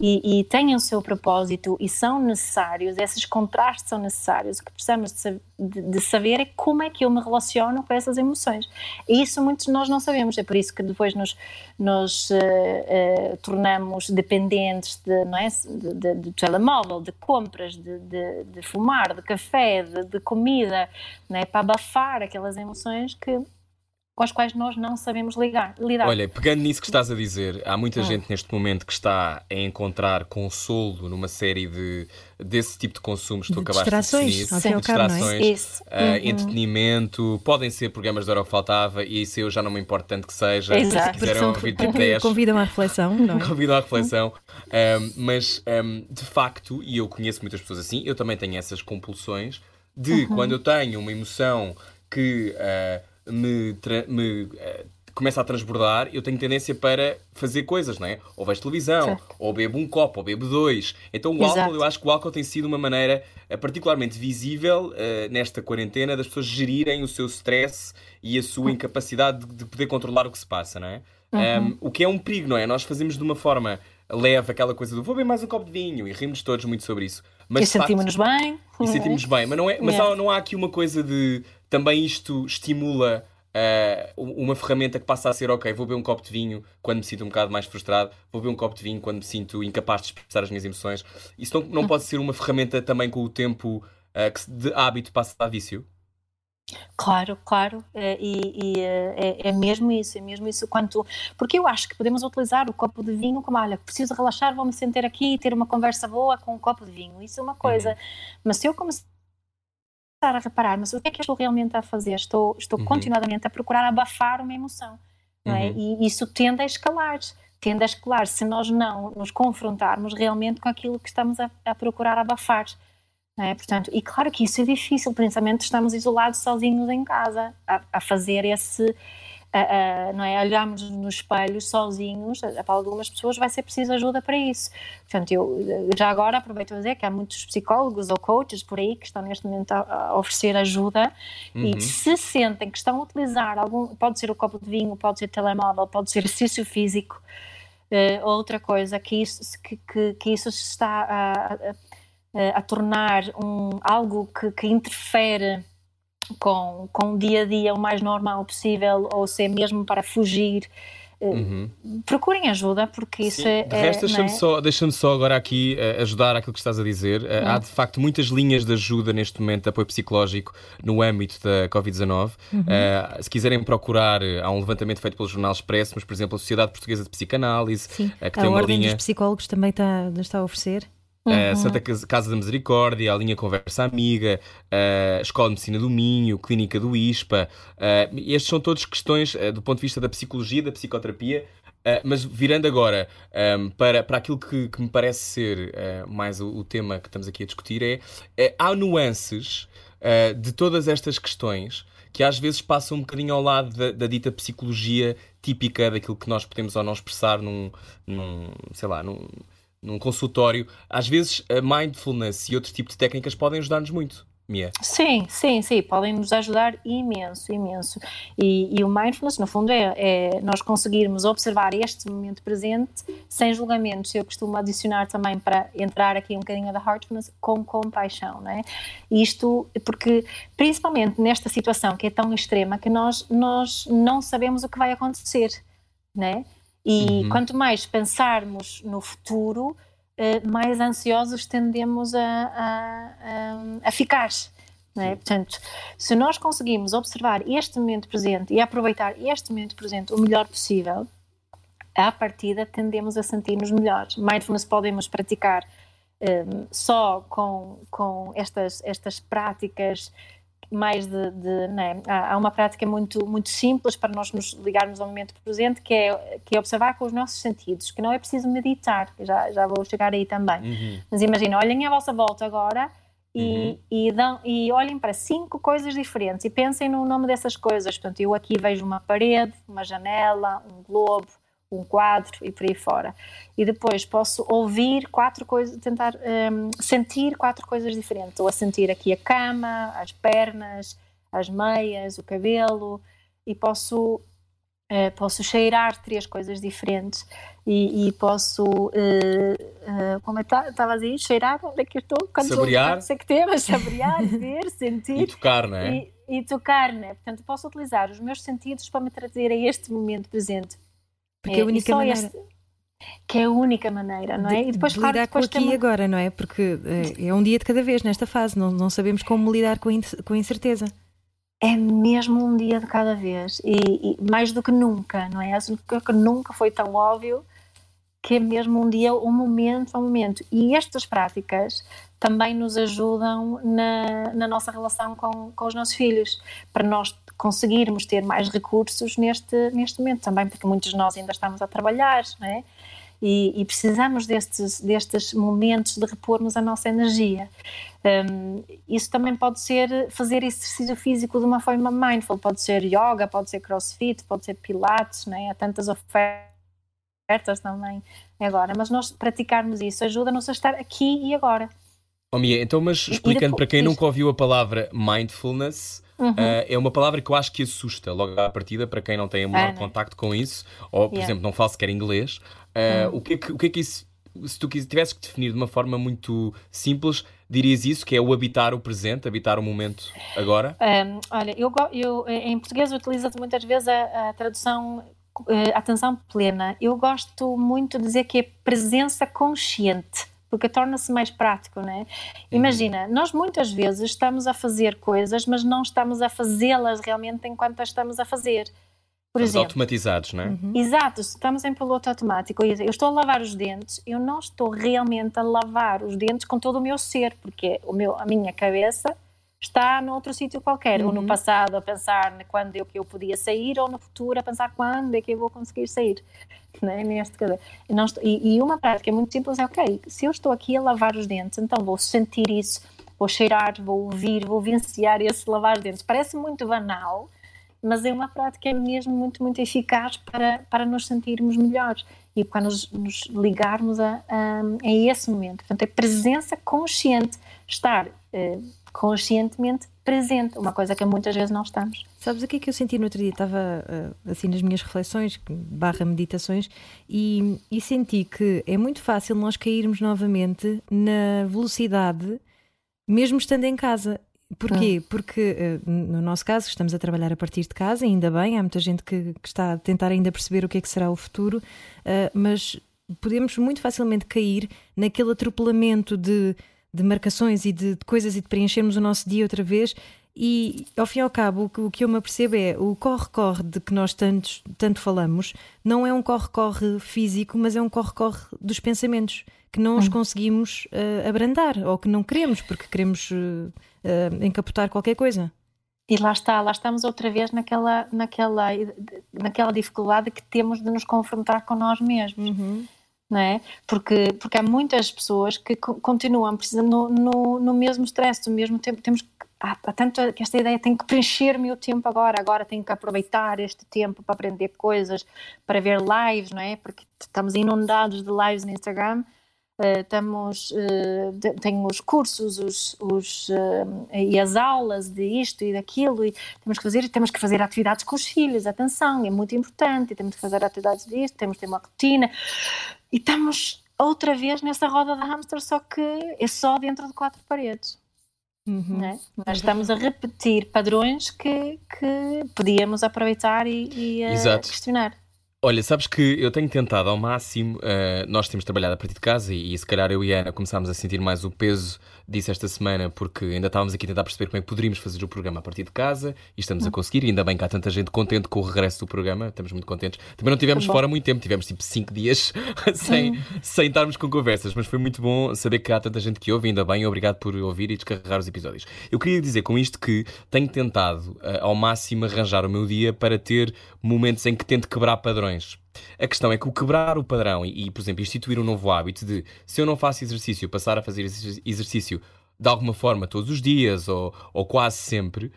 E, e têm o seu propósito e são necessários, esses contrastes são necessários. O que precisamos de, de- saber é como é que eu me relaciono com essas emoções. E isso muitos de nós não sabemos, é por isso que depois nos, nos eh, eh, tornamos dependentes de, não é? de, de, de telemóvel, de compras, de, de, de fumar, de café, de, de comida, é? para abafar aquelas emoções que, com as quais nós não sabemos ligar, lidar. Olha, pegando nisso que estás a dizer, há muita Ah. gente neste momento que está a encontrar consolo numa série de desse tipo de consumos que tu De acabaste de distrações, definir. de não é? distrações, Isso. ah, Uhum. entretenimento, podem ser programas de hora que faltava e isso eu já não me importo tanto que seja. Exato. Se Porque, quiserem ouvir tipo [LAUGHS] porque 10, convidam à reflexão, não é? [LAUGHS] Convido à reflexão. Um, mas, um, de facto, e eu conheço muitas pessoas assim, eu também tenho essas compulsões de quando eu tenho uma emoção que uh, me, me, uh, começa a transbordar, eu tenho tendência para fazer coisas, não é? Ou vejo televisão, Certo. ou bebo um copo, ou bebo dois. Então o Exato. álcool, eu acho que o álcool tem sido uma maneira uh, particularmente visível uh, nesta quarentena das pessoas gerirem o seu stress e a sua incapacidade de, de poder controlar o que se passa, não é? Um, o que é um perigo, não é? Nós fazemos de uma forma leve aquela coisa do vou beber mais um copo de vinho e rimos todos muito sobre isso. Mas e sentimos-nos bem. e sentimos bem, mas, não, é, mas Yeah. há- não há aqui uma coisa de também isto estimula ah, uma ferramenta que passa a ser ok, vou beber um copo de vinho quando me sinto um bocado mais frustrado, vou beber um copo de vinho quando me sinto incapaz de expressar as minhas emoções. Isso não, não pode ser uma ferramenta também com o tempo ah, que de hábito passa a vício? Claro, claro, é, e, e, é, é mesmo isso, é mesmo isso. Quanto, porque eu acho que podemos utilizar o copo de vinho como, olha, preciso relaxar, vou-me sentar aqui e ter uma conversa boa com um copo de vinho. Isso é uma coisa. Mas se eu começar a reparar, mas o que é que eu estou realmente a fazer? Estou, estou Uhum. continuadamente a procurar abafar uma emoção, não é? Uhum. E isso tende a escalar. Tende a escalar se nós não nos confrontarmos realmente com aquilo que estamos a, a procurar abafar. não é? Portanto, e claro que isso é difícil, principalmente estamos isolados sozinhos em casa, a, a fazer esse, a- não é? Olharmos nos espelhos sozinhos, para algumas pessoas vai ser preciso ajuda para isso. Portanto, eu eh, já agora aproveito a dizer que há muitos psicólogos ou coaches por aí que estão neste momento a, a oferecer ajuda Uhum. e se sentem que estão a utilizar algum, pode ser o copo de vinho, pode ser telemóvel, pode ser exercício físico, eh, outra coisa que isso, que, que, que isso se está a, a- a- a tornar um, algo que, que interfere com, com o dia a dia o mais normal possível, ou se é mesmo para fugir, eh, Uhum. procurem ajuda, porque isso Sim, é. de resto, é, deixa-me é? só, deixa só agora aqui eh, ajudar aquilo que estás a dizer. Eh, Há de facto muitas linhas de ajuda neste momento de apoio psicológico no âmbito da Covid-19. Eh, se quiserem procurar, há um levantamento feito pelo Jornal Expresso, mas por exemplo, a Sociedade Portuguesa de Psicanálise, Sim. que A tem uma Ordem linha. dos Psicólogos também está, está a oferecer. A Santa Cas- Casa da Misericórdia, a linha Conversa Amiga, a Escola de Medicina do Minho, Clínica do ISPA. eh, estes são todos questões eh, do ponto de vista da psicologia, da psicoterapia, Uh, mas virando agora um, para, para aquilo que, que me parece ser uh, mais o, o, tema que estamos aqui a discutir, é, é há nuances uh, de todas estas questões que às vezes passam um bocadinho ao lado da, da, dita psicologia típica daquilo que nós podemos ou não expressar num, num sei lá, num, num consultório. Às vezes a mindfulness e outro tipo de técnicas podem ajudar-nos muito. Mia. Sim, sim, sim, podem nos ajudar imenso, imenso. E, e o mindfulness, no fundo, é, é, nós conseguirmos observar este momento presente sem julgamentos. Eu costumo adicionar também para entrar aqui um bocadinho da heartfulness com compaixão, não é? Isto porque, principalmente nesta situação que é tão extrema, que nós, nós não sabemos o que vai acontecer, né? E uhum. quanto mais pensarmos no futuro, eh, mais ansiosos tendemos a, a, a, a ficar. É? Portanto, se nós conseguimos observar este momento presente e aproveitar este momento presente o melhor possível, à partida tendemos a sentir-nos melhores. Mindfulness podemos praticar um, eh, só com, com estas, estas práticas mais de, de né? há, uma prática muito muito simples para nós nos ligarmos ao momento presente que é que é observar com os nossos sentidos que não é preciso meditar já já vou chegar aí também uhum. mas imagina olhem à vossa volta agora e, uhum. e, dão, e olhem para cinco coisas diferentes e pensem no nome dessas coisas portanto eu aqui vejo uma parede uma janela um globo um quadro e por aí fora. E depois posso ouvir quatro coisas, tentar um, sentir quatro coisas diferentes. Estou a sentir aqui a cama, as pernas, as meias, o cabelo, e posso, uh, posso cheirar três coisas diferentes. E, e posso, uh, uh, como é estava a dizer, cheirar, onde é que eu estou? Quando saborear. Sei que tema, [LAUGHS] saborear, ver, [LAUGHS] sentir. E tocar, não é? E, e tocar, né? Portanto, posso utilizar os meus sentidos para me trazer a este momento presente porque é, a única maneira. Este, que é a única maneira, não é? De, e depois, de claro, lidar depois com aqui e agora, não é? Porque é, é, um dia de cada vez nesta fase, não, não sabemos como lidar com, com a incerteza. É mesmo um dia de cada vez e, e mais do que nunca, não é? Acho que nunca foi tão óbvio que é mesmo um dia, um momento a um momento. E estas práticas também nos ajudam na, na nossa relação com, com os nossos filhos, para nós conseguirmos ter mais recursos neste, neste momento também, porque muitos de nós ainda estamos a trabalhar, não é? E, e, precisamos destes, destes momentos de repormos a nossa energia. Um, isso também pode ser fazer exercício físico de uma forma mindful, pode ser yoga, pode ser crossfit, pode ser pilates, né? há tantas ofertas também agora, mas nós praticarmos isso ajuda-nos a estar aqui e agora. Oh, Mia, então, mas explicando para quem nunca ouviu a palavra mindfulness, Uhum. Uh, é uma palavra que eu acho que assusta logo à partida para quem não tem o menor contacto com isso, ou, por yeah. exemplo, não fala sequer inglês. Uh, uhum. o, que é que, o que é que isso, se tu tivesse que definir de uma forma muito simples, dirias isso, que é o habitar o presente, habitar o momento agora? Um, olha, eu, eu, em português utiliza-se muitas vezes a, a tradução uh, atenção plena. Eu gosto muito de dizer que é presença consciente porque torna-se mais prático, não é? Uhum. Imagina, nós muitas vezes estamos a fazer coisas, mas não estamos a fazê-las realmente enquanto as estamos a fazer. Por estamos exemplo, automatizados, não é? Uhum. Exato, estamos em piloto automático. Eu estou a lavar os dentes, eu não estou realmente a lavar os dentes com todo o meu ser, porque o meu, a minha cabeça está noutro sítio qualquer, uhum. ou no uhum. passado a pensar quando é que eu podia sair, ou no futuro a pensar quando é que eu vou conseguir sair. [LAUGHS] Né? Neste caso. E, e uma prática muito simples é, ok, se eu estou aqui a lavar os dentes, então vou sentir isso, vou cheirar, vou ouvir, vou vivenciar esse lavar os dentes. Parece muito banal, mas é uma prática mesmo muito, muito eficaz para, para nos sentirmos melhores e para nos, nos ligarmos a, a, a, esse momento. Portanto, é presença consciente, estar eh, conscientemente presente, uma coisa que muitas vezes não estamos. Sabes o que é que eu senti no outro dia? Estava uh, assim nas minhas reflexões, barra meditações, e, e senti que é muito fácil nós cairmos novamente na velocidade, mesmo estando em casa. Porquê? Ah. Porque uh, no nosso caso estamos a trabalhar a partir de casa, ainda bem, há muita gente que, que está a tentar ainda perceber o que é que será o futuro, uh, mas podemos muito facilmente cair naquele atropelamento de de marcações e de, de, coisas e de preenchermos o nosso dia outra vez. E ao fim e ao cabo, o que, o que eu me apercebo é o corre-corre de que nós tantos, tanto falamos não é um corre-corre físico, mas é um corre-corre dos pensamentos que não os hum. conseguimos uh, abrandar ou que não queremos porque queremos uh, uh, encapotar qualquer coisa. E lá está, lá estamos outra vez naquela, naquela, naquela dificuldade que temos de nos confrontar com nós mesmos. Uhum. Não é? porque, porque há muitas pessoas que continuam precisando no, no, no mesmo stress, no mesmo tempo. Temos há, há tanto que esta ideia tem que preencher meu tempo agora, agora tenho que aproveitar este tempo para aprender coisas, para ver lives, não é? Porque estamos inundados de lives no Instagram estamos, uh, tem os cursos os, os, uh, e as aulas de isto e daquilo e temos que fazer temos que fazer atividades com os filhos atenção é muito importante temos que fazer atividades disto temos que ter uma rotina. E estamos outra vez nessa roda de hamster só que é só dentro de quatro paredes. Uhum. é? nós estamos a repetir padrões que, que podíamos aproveitar e, e questionar Olha, sabes que eu tenho tentado ao máximo, uh, nós temos trabalhado a partir de casa e, e, se calhar eu e a Ana começámos a sentir mais o peso disso esta semana porque ainda estávamos aqui a tentar perceber como é que poderíamos fazer o programa a partir de casa e estamos a conseguir, e ainda bem que há tanta gente contente com o regresso do programa, estamos muito contentes. Também não tivemos fora muito tempo, tivemos tipo 5 dias [LAUGHS] sem, sem estarmos com conversas, mas foi muito bom saber que há tanta gente que ouve, ainda bem, obrigado por ouvir e descarregar os episódios. Eu queria dizer com isto que tenho tentado uh, ao máximo arranjar o meu dia para ter momentos em que tento quebrar padrões. A questão é que o quebrar o padrão e, e, por exemplo, instituir um novo hábito de se eu não faço exercício, passar a fazer exercício de alguma forma todos os dias ou, ou quase sempre,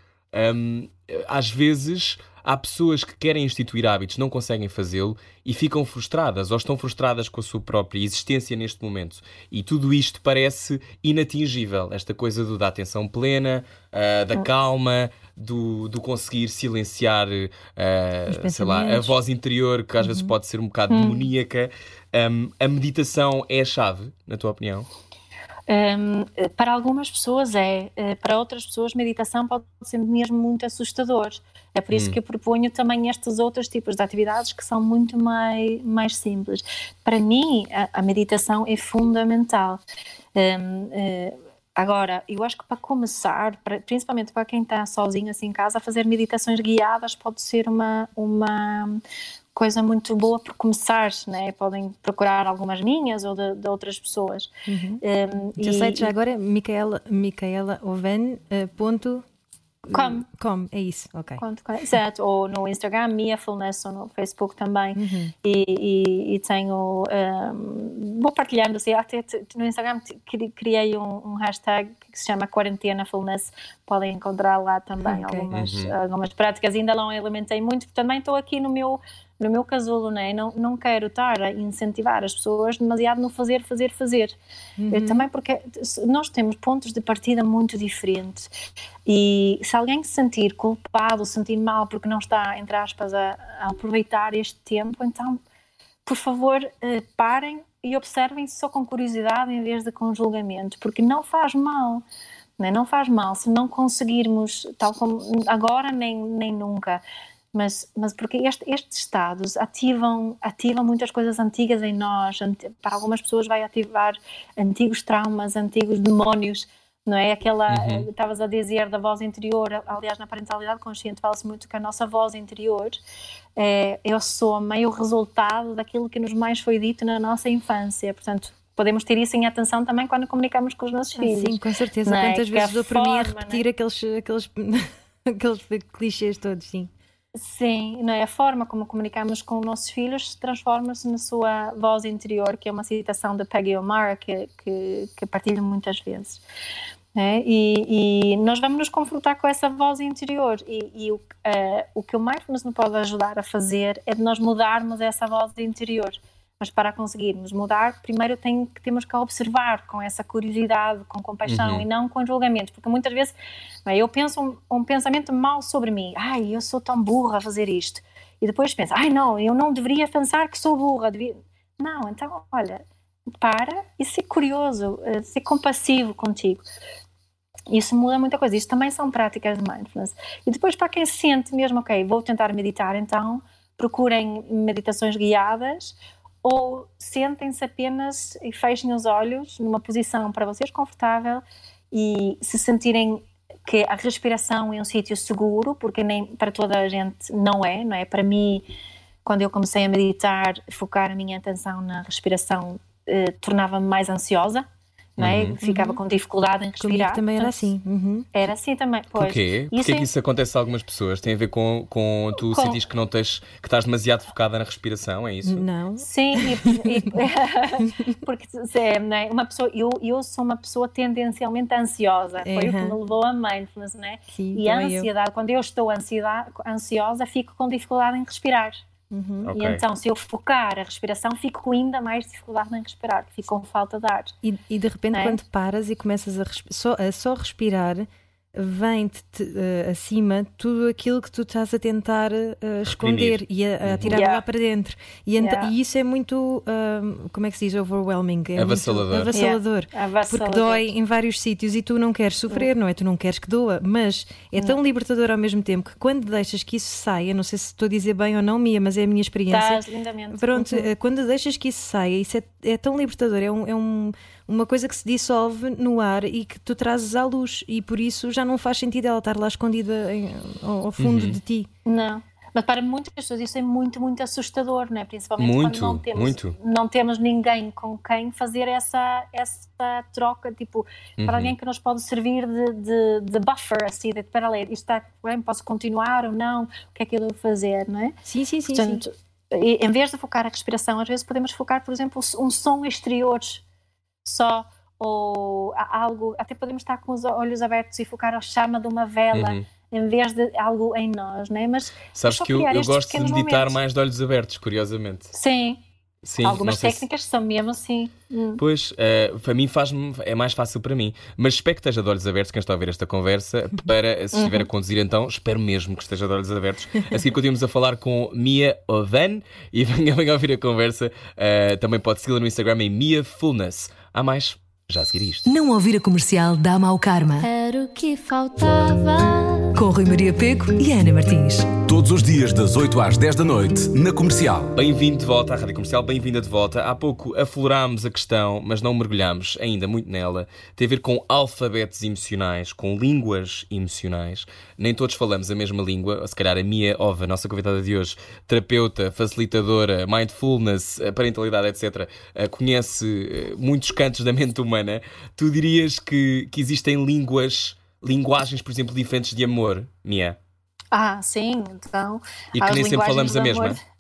um, às vezes há pessoas que querem instituir hábitos, não conseguem fazê-lo e ficam frustradas ou estão frustradas com a sua própria existência neste momento. E tudo isto parece inatingível. Esta coisa do da atenção plena, uh, da calma, do, do conseguir silenciar uh, sei lá, a voz interior, que às uhum. vezes pode ser um bocado uhum. demoníaca. Um, a meditação é a chave, na tua opinião? Um, para algumas pessoas é, eh, para outras pessoas meditação pode ser mesmo muito assustador. É por isso hum. que eu proponho também estes outros tipos de atividades que são muito mais, mais simples. Para mim, a, a meditação é fundamental. Um, uh, eh, agora, eu acho que para começar, principalmente para quem está sozinho assim em casa, fazer meditações guiadas pode ser uma, uma, coisa muito boa por começar, né? podem procurar algumas minhas ou de, de outras pessoas. Uhum. Um, já e, sei, já agora, Micaela, Micaela Oven, uh, ponto com. Com, é isso, ok. Exato, ou no Instagram, Mia Fullness, ou no Facebook também. Uhum. E, e, e, tenho. Um, vou partilhando, assim, até no Instagram criei um, um, hashtag que se chama Quarentena Fullness. Podem encontrar lá também okay. algumas, uhum. algumas práticas. Ainda não implementei muito, porque também estou aqui no meu no meu casulo, né? não, não quero estar a incentivar as pessoas demasiado no fazer, fazer, fazer. Uhum. Também porque nós temos pontos de partida muito diferentes e se alguém se sentir culpado, sentir mal porque não está, entre aspas, a, a aproveitar este tempo, então, por favor, eh, parem e observem só com curiosidade em vez de com julgamento, porque não faz mal. Né? Não faz mal se não conseguirmos, tal como agora nem, nem nunca, mas, mas porque este, estes estados ativam, ativam muitas coisas antigas em nós. Para algumas pessoas vai ativar antigos traumas, antigos demónios, não é? Aquela, uhum. Estavas a dizer da voz interior, aliás, na parentalidade consciente fala-se muito que a nossa voz interior é, é o soma e o resultado daquilo que nos mais foi dito na nossa infância. Portanto, podemos ter isso em atenção também quando comunicamos com os nossos ah, filhos. Sim, com certeza. É? Quantas vezes dou para mim a repetir é? aqueles, [LAUGHS] aqueles, aqueles clichês todos, sim. Sim, não é? a forma como comunicamos com nossos filhos transforma-se na sua voz interior, que é uma citação de Peggy O'Mara que, que, que partilho muitas vezes. É? E, e, nós vamos nos confrontar com essa voz interior e, e o, uh, o que o mindfulness nos pode ajudar a fazer é de nós mudarmos essa voz interior mas para conseguirmos mudar, primeiro tem, temos que observar com essa curiosidade, com compaixão uhum. e não com julgamento, porque muitas vezes eu penso um, um, pensamento mal sobre mim, ai, eu sou tão burra a fazer isto, e depois penso, ai não, eu não deveria pensar que sou burra, devia... não, então, olha, para e ser curioso, eh, ser compassivo contigo. Isso muda muita coisa. Isto também são práticas de mindfulness. E depois, para quem sente mesmo, ok, vou tentar meditar, então procurem meditações guiadas ou sentem-se apenas e fechem os olhos numa posição para vocês confortável e se sentirem que a respiração é um sítio seguro, porque nem para toda a gente não é, não é? Para mim, quando eu comecei a meditar, focar a minha atenção na respiração eh, tornava-me mais ansiosa, não é? Ficava com dificuldade em Comigo respirar. também era assim. Uhum. Era assim também, pois. quê? Isso Porquê é- que isso acontece a algumas pessoas? Tem a ver com, com tu Com- sentires que não tens, que estás demasiado focada na respiração, é isso? Não. Sim, e- e- [LAUGHS] porque é, não é? uma pessoa, eu, eu sou uma pessoa tendencialmente ansiosa, foi o que Uhum. me levou a mindfulness, não é? Sim, E a também eu. ansiedade, quando eu estou ansiedade, ansiosa, fico com dificuldade em respirar. Ok. E então, se eu focar a respiração, fico com ainda mais dificuldade em respirar, fico com falta de ar. E, e de repente, É? quando paras e começas a, só, a só respirar, vem-te te- eh, acima tudo aquilo que tu estás a tentar eh, esconder e a, a tirar Yeah. lá para dentro. E, Yeah. e isso é muito, ahm, como é que se diz? Overwhelming. É muito Avassalador. avassalador. Yeah. Avassalador. Porque dói em vários sítios e tu não queres sofrer, não é? Tu não queres que doa, mas é tão libertador ao mesmo tempo que quando deixas que isso saia, não sei se estou a dizer bem ou não, Mia, mas é a minha experiência. Estás lindamente. Pronto, Uhum. eh, quando deixas que isso saia, isso é, é tão libertador, é, um- é um- uma coisa que se dissolve no ar e que tu trazes à luz, e por isso já não faz sentido ela estar lá escondida em- ao, ao fundo Uhum. de ti. Não. Mas para muitas pessoas isso é muito, muito assustador, não é? Principalmente Muito, quando não temos, muito. não temos ninguém com quem fazer essa, essa troca, tipo, Uhum. para alguém que nos pode servir de, de, de buffer, assim, de para ler, isto está bem, posso continuar ou não, o que é que eu devo fazer, não é? Sim, sim, sim. sim. Portanto, e- em vez de focar a respiração, às vezes podemos focar, por exemplo, um som exterior só, ou algo, até podemos estar com os olhos abertos e focar a chama de uma vela, Uhum. em vez de algo em nós, não é? Mas Sabes só que eu, eu gosto de meditar momentos. mais de olhos abertos, curiosamente. sim, Sim, algumas sei se- técnicas são mesmo assim. Hum. Pois, eh, para mim faz-me, é mais fácil para mim. Mas espero que esteja de olhos abertos quem está a ver esta conversa. Para, se [LAUGHS] estiver a conduzir, então, espero mesmo que esteja de olhos abertos. A seguir continuamos a falar com Mia Ovan e [LAUGHS] venha, venha ouvir a conversa. Eh, também pode segui-la no Instagram em Mia Fullness. Há mais, já a seguir isto. Não ouvir a comercial dá mau karma. Era o que faltava. Com Rui Maria Peco e Ana Martins. Todos os dias, das 8 às 10 da noite, na comercial. Bem-vindo de volta à Rádio Comercial, bem-vinda de volta. Há pouco aflorámos a questão, mas não mergulhámos ainda muito nela. Tem a ver com alfabetos emocionais, com línguas emocionais. Nem todos falamos a mesma língua. Se calhar a Mia Ova, nossa convidada de hoje, terapeuta, facilitadora, mindfulness, eh, parentalidade, etc., eh, conhece eh, muitos cantos da mente humana. Tu dirias que, que existem línguas, linguagens, por exemplo, diferentes de amor, Mia? Ah, sim, então. E que nem sempre falamos a mesma? [LAUGHS]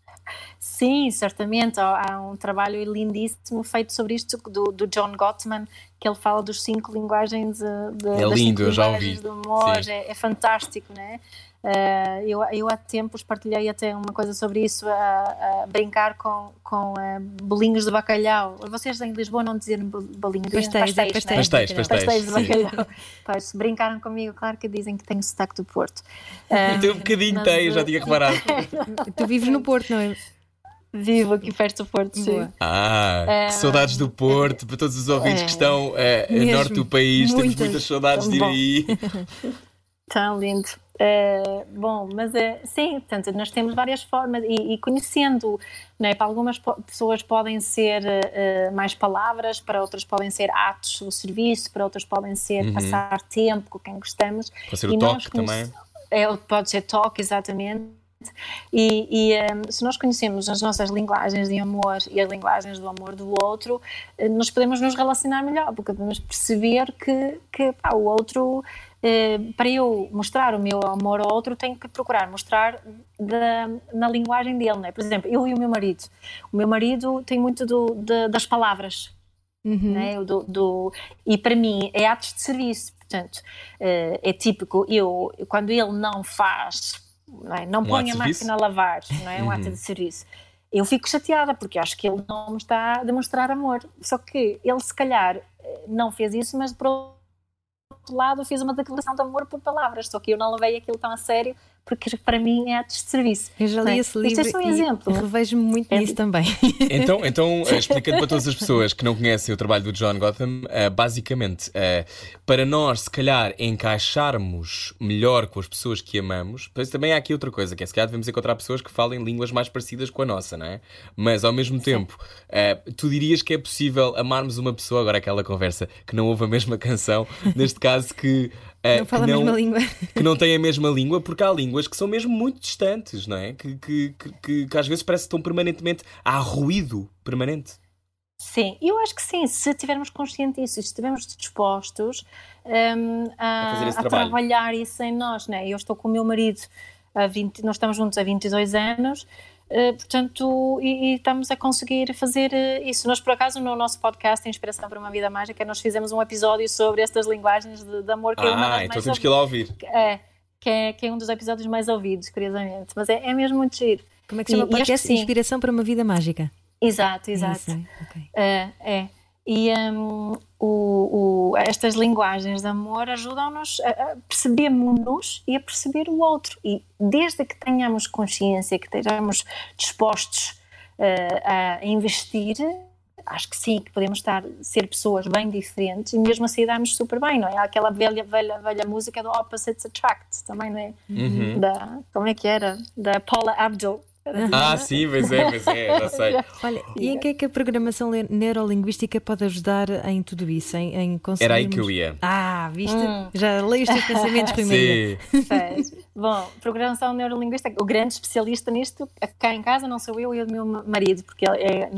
Sim, certamente. Há um trabalho lindíssimo feito sobre isto do, do John Gottman, que ele fala dos cinco linguagens de, de, É lindo, eu já ouvi. do amor. É, é fantástico, não é? Eh, eu, eu há tempos partilhei até uma coisa sobre isso, a, a brincar com, com eh, bolinhos de bacalhau. Vocês em Lisboa não dizem bo- bolinhos, Pastéis, é pastéis, pastéis. não é? Pastéis, pastéis. Pastéis de bacalhau. [LAUGHS] Pois, se brincaram comigo, claro que dizem que tenho sotaque do Porto. [LAUGHS] Eh, Tem um bocadinho, mas, tem, eu já eh, tinha reparado. [LAUGHS] Tu vives no Porto, não é? Vivo aqui perto do Porto, sim. Boa. Ah, É. que saudades do Porto, para todos os ouvintes É. que estão eh, a norte do país, temos Muitas. muitas saudades de ir aí. Tão lindo. Eh, bom, mas eh, sim, portanto, nós temos várias formas e, e conhecendo, não é? para algumas po- pessoas podem ser eh, mais palavras, para outras podem ser atos, o serviço, para outras podem ser passar tempo com quem gostamos. Uhum. Pode ser o E nós toque também. É, pode ser toque, exatamente. E, e, ehm, se nós conhecemos as nossas linguagens de amor e as linguagens do amor do outro, nós podemos nos relacionar melhor, porque podemos perceber que, que pá, o outro, para eu mostrar o meu amor ao outro, tenho que procurar mostrar da- na linguagem dele. Não é? Por exemplo, eu e o meu marido. O meu marido tem muito do- de- das palavras Uhum. né? O do, do- e para mim é atos de serviço, portanto, eh, é típico, eu, quando ele não faz, não, é? não Um põe a serviço? máquina a lavar, não é? Um ato de serviço, eu fico chateada porque acho que ele não me está a demonstrar amor. Só que ele, se calhar, eh, não fez isso, mas por outro lado, fez uma declaração de amor por palavras, só que eu não levei aquilo tão a sério porque para mim é atos de serviço. Eu já li é? esse livro Isto é só um exemplo. revejo-me muito É- nisso também. [LAUGHS] Então, então [LAUGHS] eh, explicando para todas as pessoas que não conhecem o trabalho do John Gotham, eh, basicamente, eh, para nós, se calhar, encaixarmos melhor com as pessoas que amamos, pois também há aqui outra coisa, que é se calhar devemos encontrar pessoas que falem línguas mais parecidas com a nossa, não é? Mas ao mesmo tempo, tu dirias que é possível amarmos uma pessoa, agora aquela conversa, que não ouve a mesma canção, [LAUGHS] neste caso que. Eh, Não fala que a mesma língua. que não têm a mesma língua, porque há línguas que são mesmo muito distantes, não é? Que, que, que, que- que às vezes parece que estão permanentemente. Há ruído permanente. Sim, eu acho que sim, se tivermos consciente disso e se estivermos dispostos um, a, a trabalhar isso em nós, né? Eu estou com o meu marido há 20, nós estamos juntos há 22 anos, uh, portanto, e, e, estamos a conseguir fazer uh, isso. Nós, por acaso, no nosso podcast Inspiração para uma Vida Mágica, nós fizemos um episódio sobre estas linguagens de, de amor que ah, é uma das então mais temos que ir lá ouvir. É, que é, que é um dos episódios mais ouvidos, curiosamente, mas é, é mesmo muito giro. Como é que se chama o podcast? Inspiração para uma Vida Mágica. Exato, exato. Isso, okay. uh, é. E um, o, o, estas linguagens de amor ajudam-nos a percebermos-nos e a perceber o outro. E desde que tenhamos consciência, que estejamos dispostos uh, a investir, acho que sim, que podemos estar, ser pessoas bem diferentes e mesmo assim darmos super bem, não é? Aquela velha, velha, velha música do Opposites Attract, também, não é? Uhum. Da, como é que era? Da Paula Abdul. Ah, sim, mas é, mas é, já sei. [LAUGHS] Olha, e em que é que a programação neurolinguística pode ajudar em tudo isso? Em, em conseguirmos... Era aí que eu ia. Ah, viste? Hum. Já leio os teus pensamentos, Rui Sim. [LAUGHS] Bom, programação neurolinguística, o grande especialista nisto, cá em casa não sou eu e o meu marido, porque é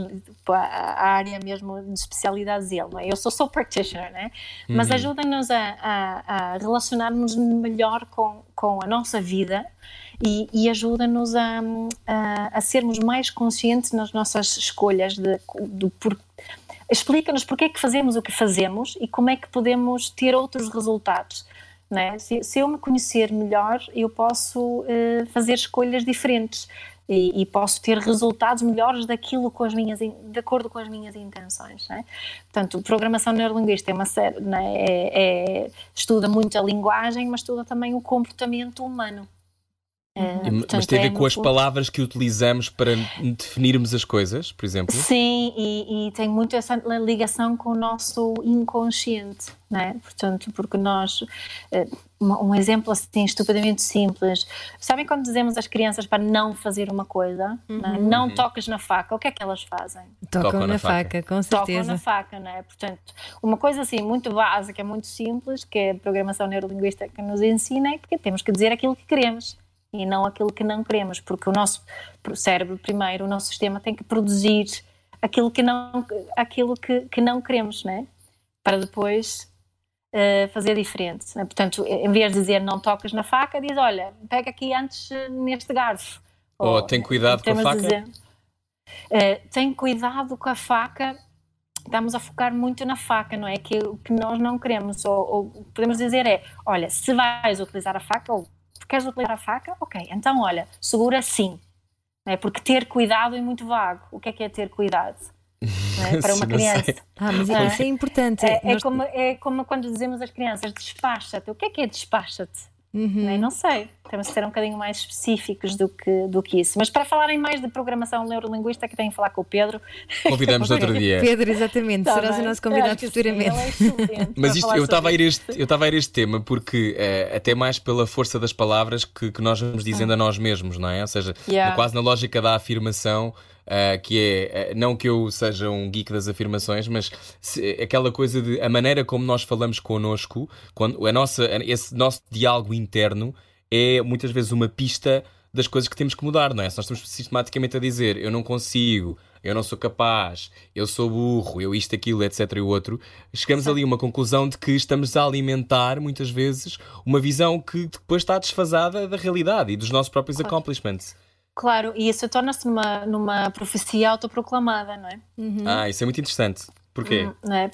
a área mesmo de especialidade dele, não é? Eu sou só practitioner, né? Mas uhum. ajuda-nos a, a, a relacionarmos melhor com, com a nossa vida e, e ajuda-nos a, a, a, sermos mais conscientes nas nossas escolhas de, de por, explica-nos porque é que fazemos o que fazemos e como é que podemos ter outros resultados. É? Se, se, eu me conhecer melhor, eu posso uh, fazer escolhas diferentes e, e, posso ter resultados melhores daquilo com as minhas, de acordo com as minhas intenções. É? Portanto, programação neurolinguística é uma série, é? É, é, estuda muito a linguagem, mas estuda também o comportamento humano. Uh, portanto, Mas tem a ver é com as palavras que utilizamos para definirmos as coisas, por exemplo? Sim, e, e, tem muito essa ligação com o nosso inconsciente, não é? Portanto, porque nós. Uh, um exemplo assim estupidamente simples. Sabem quando dizemos às crianças para não fazer uma coisa? Uhum. Não, é? não uhum. toques na faca, o que é que elas fazem? Tocam, Tocam na, na faca, faca, com certeza. Tocam na faca, não é? Portanto, uma coisa assim muito básica, muito simples, que é a programação neurolinguística que nos ensina, é porque temos que dizer aquilo que queremos e não aquilo que não queremos, porque o nosso cérebro, primeiro, o nosso sistema tem que produzir aquilo que não, aquilo que, que não queremos, né? Para depois uh, fazer diferente. Né? Portanto, em vez de dizer não tocas na faca, diz olha, pega aqui antes eh, neste garfo. Ou, oh, tem cuidado com a faca. Dizer, uh, tem cuidado com a faca. Estamos a focar muito na faca, não é? Que o que nós não queremos. Ou, ou podemos dizer é: olha, se vais utilizar a faca, ou queres utilizar a faca? Ok, então olha, segura sim. É? Porque ter cuidado é muito vago. O que é que é ter cuidado? É? [LAUGHS] Para uma criança. Ah, mas é? isso é importante. É, é, Nós... como, é como quando dizemos às crianças despacha-te. O que é que é despacha-te? Uhum. Não, não sei, temos que ser um bocadinho mais específicos do que, do que isso. Mas para falarem mais de programação neurolinguística, que tenho que falar com o Pedro. [LAUGHS] Convidamos outro dia. Pedro, exatamente, tá serás o nosso convidado futuramente. Sim, é [LAUGHS] Mas isto, eu estava a, ir este, eu estava a ir este tema porque, é, até mais pela força das palavras que, que nós vamos dizendo ah. a nós mesmos, não é? Ou seja, yeah. quase na lógica da afirmação. Uh, que é, uh, não que eu seja um geek das afirmações, mas se, aquela coisa de a maneira como nós falamos connosco, quando a nossa, esse nosso diálogo interno é muitas vezes uma pista das coisas que temos que mudar, não é? Se nós estamos sistematicamente a dizer eu não consigo, eu não sou capaz, eu sou burro, eu isto, aquilo, etc. e o outro, chegamos ali a uma conclusão de que estamos a alimentar, muitas vezes, uma visão que depois está desfasada da realidade e dos nossos próprios claro. accomplishments. Claro, e isso torna-se numa, numa profecia autoproclamada, não é? Uhum. Ah, isso é muito interessante. Porquê? Hum, não, é,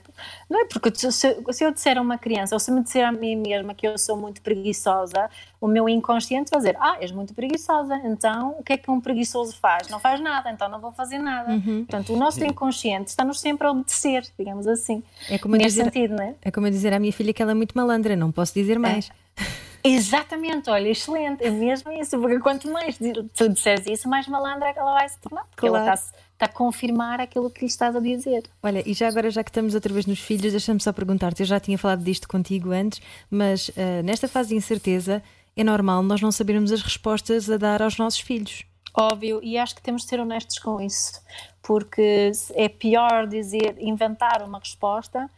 não é porque se, se, eu disser a uma criança, ou se me disser a mim mesma que eu sou muito preguiçosa, o meu inconsciente vai dizer: Ah, és muito preguiçosa, então o que é que um preguiçoso faz? Não faz nada, então não vou fazer nada. Uhum. Portanto, o nosso inconsciente está-nos sempre a obedecer, digamos assim. É como Nesse dizer, sentido, não é? É como dizer à minha filha que ela é muito malandra, não posso dizer é. mais. É. Exatamente, olha, excelente, é mesmo isso, porque quanto mais tu disseres isso, mais malandra é que ela vai se tornar, porque claro. ela está a confirmar aquilo que lhe estás a dizer. Olha, e já agora, já que estamos outra vez nos filhos, deixa-me só perguntar-te, eu já tinha falado disto contigo antes, mas uh, nesta fase de incerteza é normal nós não sabermos as respostas a dar aos nossos filhos. Óbvio, e acho que temos de ser honestos com isso, porque é pior dizer, inventar uma resposta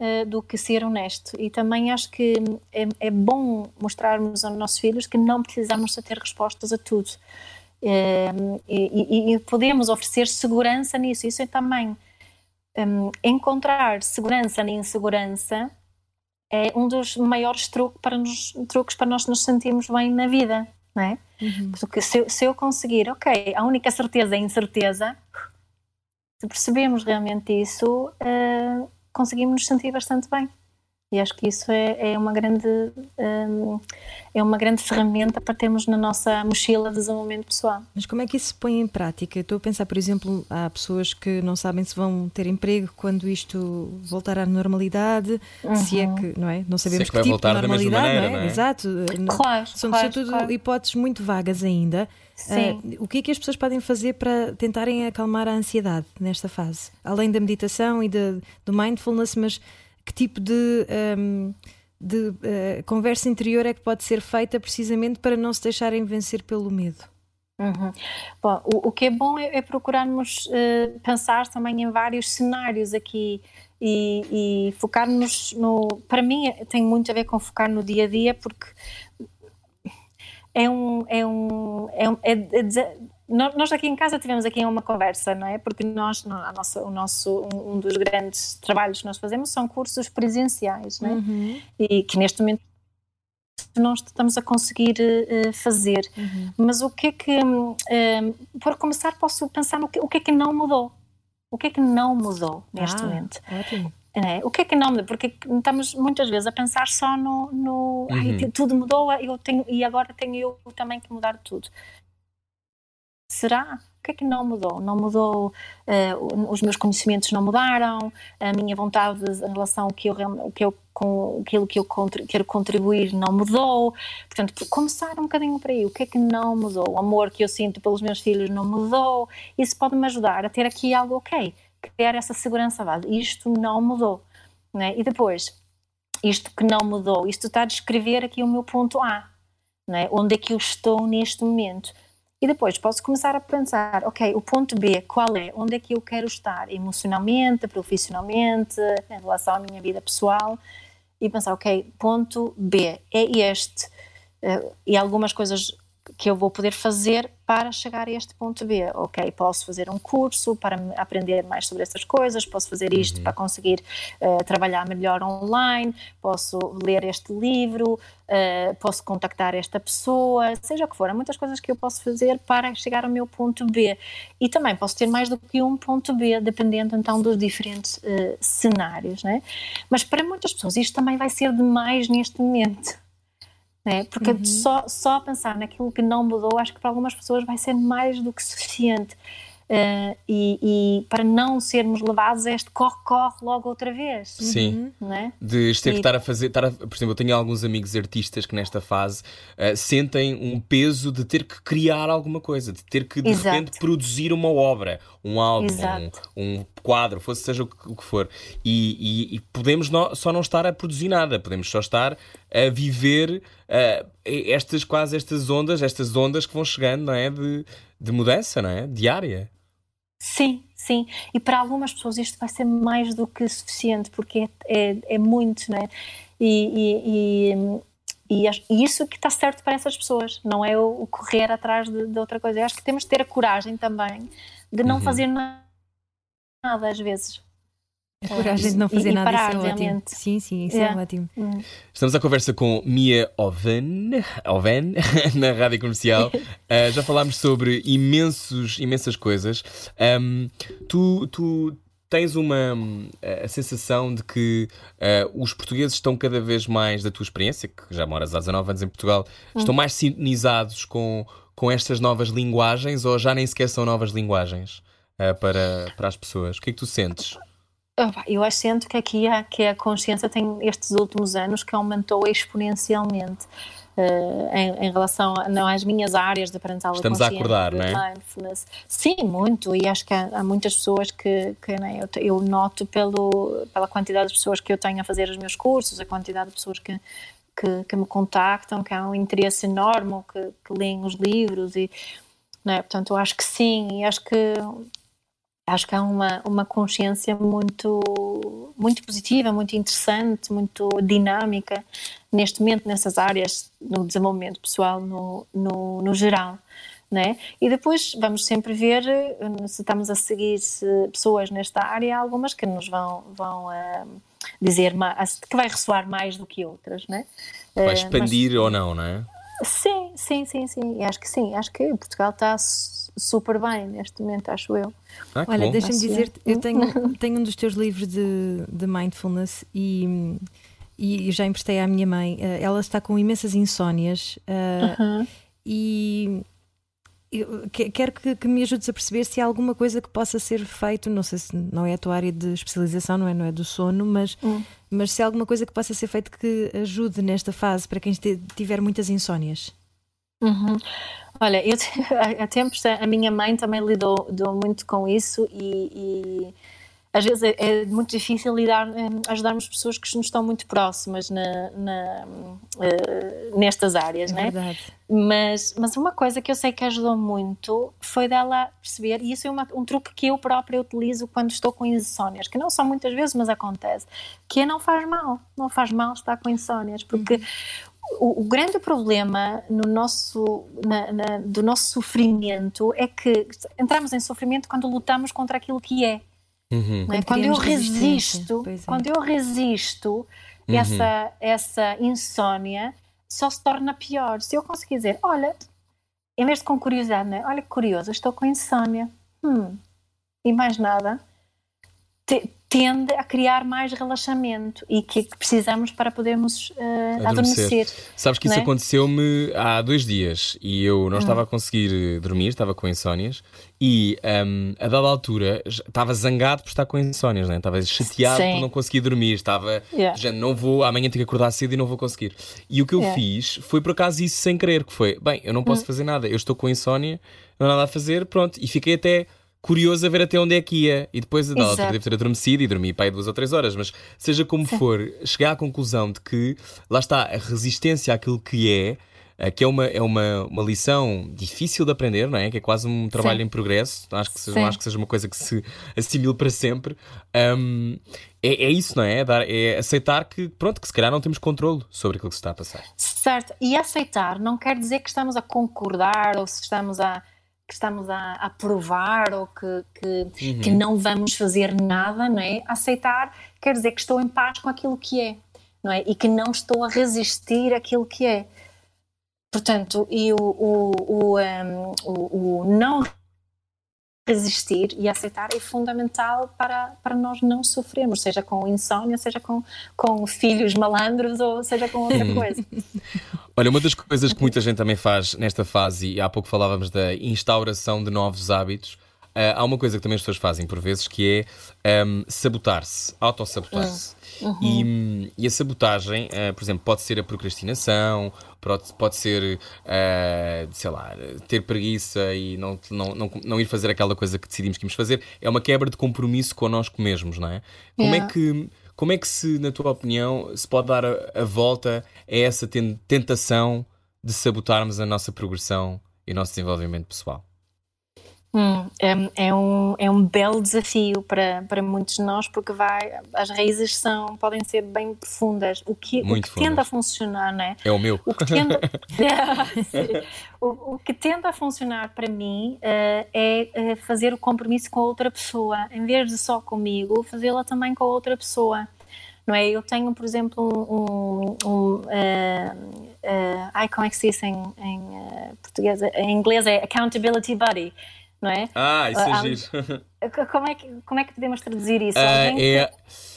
uh, do que ser honesto. E também acho que é, é, bom mostrarmos aos nossos filhos que não precisamos de ter respostas a tudo. Uh, e, e, e, podemos oferecer segurança nisso. Isso é também. um, encontrar segurança na insegurança é um dos maiores truques para, nos, truques para nós nos sentirmos bem na vida, não é? Uhum. Porque se, se, eu conseguir, ok, a única certeza é a incerteza, se percebemos realmente isso, uh, conseguimos nos sentir bastante bem. E acho que isso é, é uma grande um, é uma grande ferramenta para termos na nossa mochila de desenvolvimento pessoal. Mas como é que isso se põe em prática? Estou a pensar, por exemplo, há pessoas que não sabem se vão ter emprego quando isto voltar à normalidade, uhum. se é uhum. que, não é? Não sabemos se é que, que tipo de normalidade, maneira, não, é? não é? Exato. Claro, São claro, sobretudo claro. hipóteses muito vagas ainda. Sim. Uh, o que é que as pessoas podem fazer para tentarem acalmar a ansiedade nesta fase? Além da meditação e de, do mindfulness, mas que tipo de, um, de uh, conversa interior é que pode ser feita precisamente para não se deixarem vencer pelo medo? Uhum. Bom, o, o, que é bom é, é procurarmos uh, pensar também em vários cenários aqui e, e focarmos no. Para mim, tem muito a ver com focar no dia a dia, porque é um. É um é, um, é, é nós aqui em casa tivemos aqui uma conversa, não é? Porque nós, a nossa, o nosso, um dos grandes trabalhos que nós fazemos são cursos presenciais, não é? Uhum. E que neste momento nós estamos a conseguir uh, fazer. Uhum. Mas o que é que, uh, por começar, posso pensar no que, o que é que não mudou? O que é que não mudou neste ah, momento? Ótimo. É, o que é que não mudou? Porque estamos muitas vezes a pensar só no, no uhum. ai, tudo mudou eu tenho, e agora tenho eu também que mudar tudo. Será? O que é que não mudou? Não mudou, uh, os meus conhecimentos não mudaram, a minha vontade em relação ao que eu, que eu, com aquilo que eu quero contribuir não mudou. Portanto, começar um bocadinho por aí. O que é que não mudou? O amor que eu sinto pelos meus filhos não mudou. Isso pode me ajudar a ter aqui algo ok, criar essa segurança base. Isto não mudou. Né? E depois, isto que não mudou, isto está a descrever aqui o meu ponto A. Né? Onde é que eu estou neste momento? E depois posso começar a pensar, ok, o ponto B, qual é? Onde é que eu quero estar emocionalmente, profissionalmente, em relação à minha vida pessoal? E pensar, ok, ponto B é este. Uh, e algumas coisas que eu vou poder fazer para chegar a este ponto B. Ok, posso fazer um curso para aprender mais sobre essas coisas, posso fazer isto uhum. para conseguir uh, trabalhar melhor online, posso ler este livro, uh, posso contactar esta pessoa, seja o que for. Há muitas coisas que eu posso fazer para chegar ao meu ponto B. E também posso ter mais do que um ponto B, dependendo então dos diferentes uh, cenários. Né? Mas para muitas pessoas isto também vai ser demais neste momento né? Porque uhum. só, só pensar naquilo que não mudou, acho que para algumas pessoas vai ser mais do que suficiente. Uh, e, e, para não sermos levados a este corre-corre logo outra vez. Sim. Uhum. É? De ter que estar a fazer. Estar a, por exemplo, eu tenho alguns amigos artistas que nesta fase uh, sentem um peso de ter que criar alguma coisa, de ter que de Exato. repente produzir uma obra, um álbum, um, um, quadro, fosse seja o que, o que for. E, e, e podemos no, só não estar a produzir nada, podemos só estar a viver uh, estas quase estas ondas, estas ondas que vão chegando, não é? De, de mudança, não é? Diária. Sim, sim. E para algumas pessoas isto vai ser mais do que suficiente, porque é, é, é muito, né? E, e, e, e, isso que está certo para essas pessoas, não é o, correr atrás de, de, outra coisa. Eu acho que temos de ter a coragem também de não uhum. fazer nada às vezes. A coragem de não fazer e, nada, parar, isso é realmente. ótimo. Sim, sim, isso é, é ótimo. Hum. Estamos à conversa com Mia Oven, Oven [LAUGHS] na Rádio Comercial. uh, [LAUGHS] já falámos sobre imensos, imensas coisas. Um, tu, tu tens uma a sensação de que uh, os portugueses estão cada vez mais, da tua experiência, que já moras há 19 anos em Portugal, hum. estão mais sintonizados com, com estas novas linguagens ou já nem sequer são novas linguagens uh, para, para as pessoas? O que é que tu sentes? Eu sinto que aqui a, que a consciência tem estes últimos anos que aumentou exponencialmente uh, em, em, relação a, não, às minhas áreas de parental Estamos a acordar, não é? Mindfulness. Sim, muito, e acho que há, há muitas pessoas que, que né, eu, eu, noto pelo, pela quantidade de pessoas que eu tenho a fazer os meus cursos, a quantidade de pessoas que, que, que me contactam, que há um interesse enorme, que, que leem os livros e... É? Portanto, eu acho que sim, e acho que acho que há uma, uma consciência muito, muito positiva, muito interessante, muito dinâmica neste momento nessas áreas no desenvolvimento pessoal no, no, no geral. Né? E depois vamos sempre ver se estamos a seguir pessoas nesta área, algumas que nos vão, vão uh, dizer mais, que vai ressoar mais do que outras, né? Vai expandir mas, ou não, não é? Sim, sim, sim, sim. Acho que sim. Acho que Portugal está super bem neste momento, acho eu. Ah, Olha, deixa-me dizer, eu tenho, [LAUGHS] tenho um dos teus livros de, de mindfulness e, e já emprestei à minha mãe. Eh, ela está com imensas insónias uh, uh -huh. e eu quero que, que, me ajudes a perceber se há alguma coisa que possa ser feito. Não sei se não é a tua área de especialização, não é, não é do sono, mas, hum. mas se há alguma coisa que possa ser feito que ajude nesta fase para quem tiver muitas insónias. Uhum. Olha, eu [LAUGHS] há tempos a minha mãe também lidou, lidou muito com isso e, e às vezes é, é, muito difícil lidar, hum, ajudarmos pessoas que nos estão muito próximas na, na, uh, nestas áreas, é né? Verdade. Mas, mas uma coisa que eu sei que ajudou muito foi dela perceber, e isso é uma, um truque que eu própria utilizo quando estou com insónias, que não são muitas vezes, mas acontece, que é não faz mal, não faz mal estar com insónias, porque uhum. O, o, grande problema no nosso, na, na, do nosso sofrimento é que entramos em sofrimento quando lutamos contra aquilo que é. Uhum. Quando, quando eu resisto, é. quando eu resisto uhum. essa, essa insónia, só se torna pior. Se eu conseguir dizer, olha, em vez de com curiosidade, né? olha que curioso, estou com insónia, hum, e mais nada, tende a criar mais relaxamento e que, que precisamos para podermos uh, adormecer. adormecer. Sabes que isso é? aconteceu-me há dois dias e eu não hum. estava a conseguir eh, dormir, estava com insónias e um, a dada altura estava zangado por estar com insónias, né? estava chateado Sim. por não conseguir dormir, estava yeah. já não vou, amanhã tenho que acordar cedo e não vou conseguir. E o que eu yeah. fiz foi por acaso isso sem querer, que foi, bem, eu não posso hum. fazer nada, eu estou com insónia, não há nada a fazer, pronto, e fiquei até curioso a ver até onde é que ia. E depois, outra, devo ter adormecido e dormi para aí duas ou três horas, mas seja como Sim. for, cheguei à conclusão de que, lá está, a resistência àquilo que é, eh, que é uma, é uma, uma lição difícil de aprender, não é? Que é quase um trabalho Sim. em progresso, acho que seja, não acho que seja uma coisa que se assimile para sempre. Um, é, é, isso, não é? É, dar, é aceitar que, pronto, que se calhar não temos controle sobre aquilo que se está a passar. Certo, e aceitar não quer dizer que estamos a concordar ou se estamos a que estamos a, a provar ou que, que, uhum. que, não vamos fazer nada, não é? Aceitar quer dizer que estou em paz com aquilo que é, não é? E que não estou a resistir àquilo que é. Portanto, e o, o, o, um, o, o não resistir e aceitar é fundamental para, para nós não sofrermos, seja com insónia, seja com, com filhos malandros ou seja com outra coisa. [LAUGHS] Olha, uma das coisas que muita gente também faz nesta fase, e há pouco falávamos da instauração de novos hábitos, há uma coisa que também as pessoas fazem por vezes que é um, sabotar-se, autossabotar-se. Uhum. E, e, a sabotagem, uh, por exemplo, pode ser a procrastinação, pode, pode ser, uh, sei lá, ter preguiça e não, não, não, não ir fazer aquela coisa que decidimos que íamos fazer. É uma quebra de compromisso connosco mesmos, não é? Como é que. Como é que se, na tua opinião, se pode dar a, a volta a essa tentação de sabotarmos a nossa progressão e o nosso desenvolvimento pessoal? Hum, é, é, um, é um belo desafio para, para muitos de nós porque vai, as raízes são, podem ser bem profundas. O que, o que tende a funcionar, não é? É o meu. O que tende, [LAUGHS] [LAUGHS] o, o, que tende a funcionar para mim uh, é uh, fazer o compromisso com a outra pessoa. Em vez de só comigo, fazê-la também com a outra pessoa. Não é? Eu tenho, por exemplo, um. um uh, ai, como é que se diz em, em português? Em inglês é accountability buddy não é? Ah, isso é ah, giro. Como é, que, como é que podemos traduzir isso? Ah, é,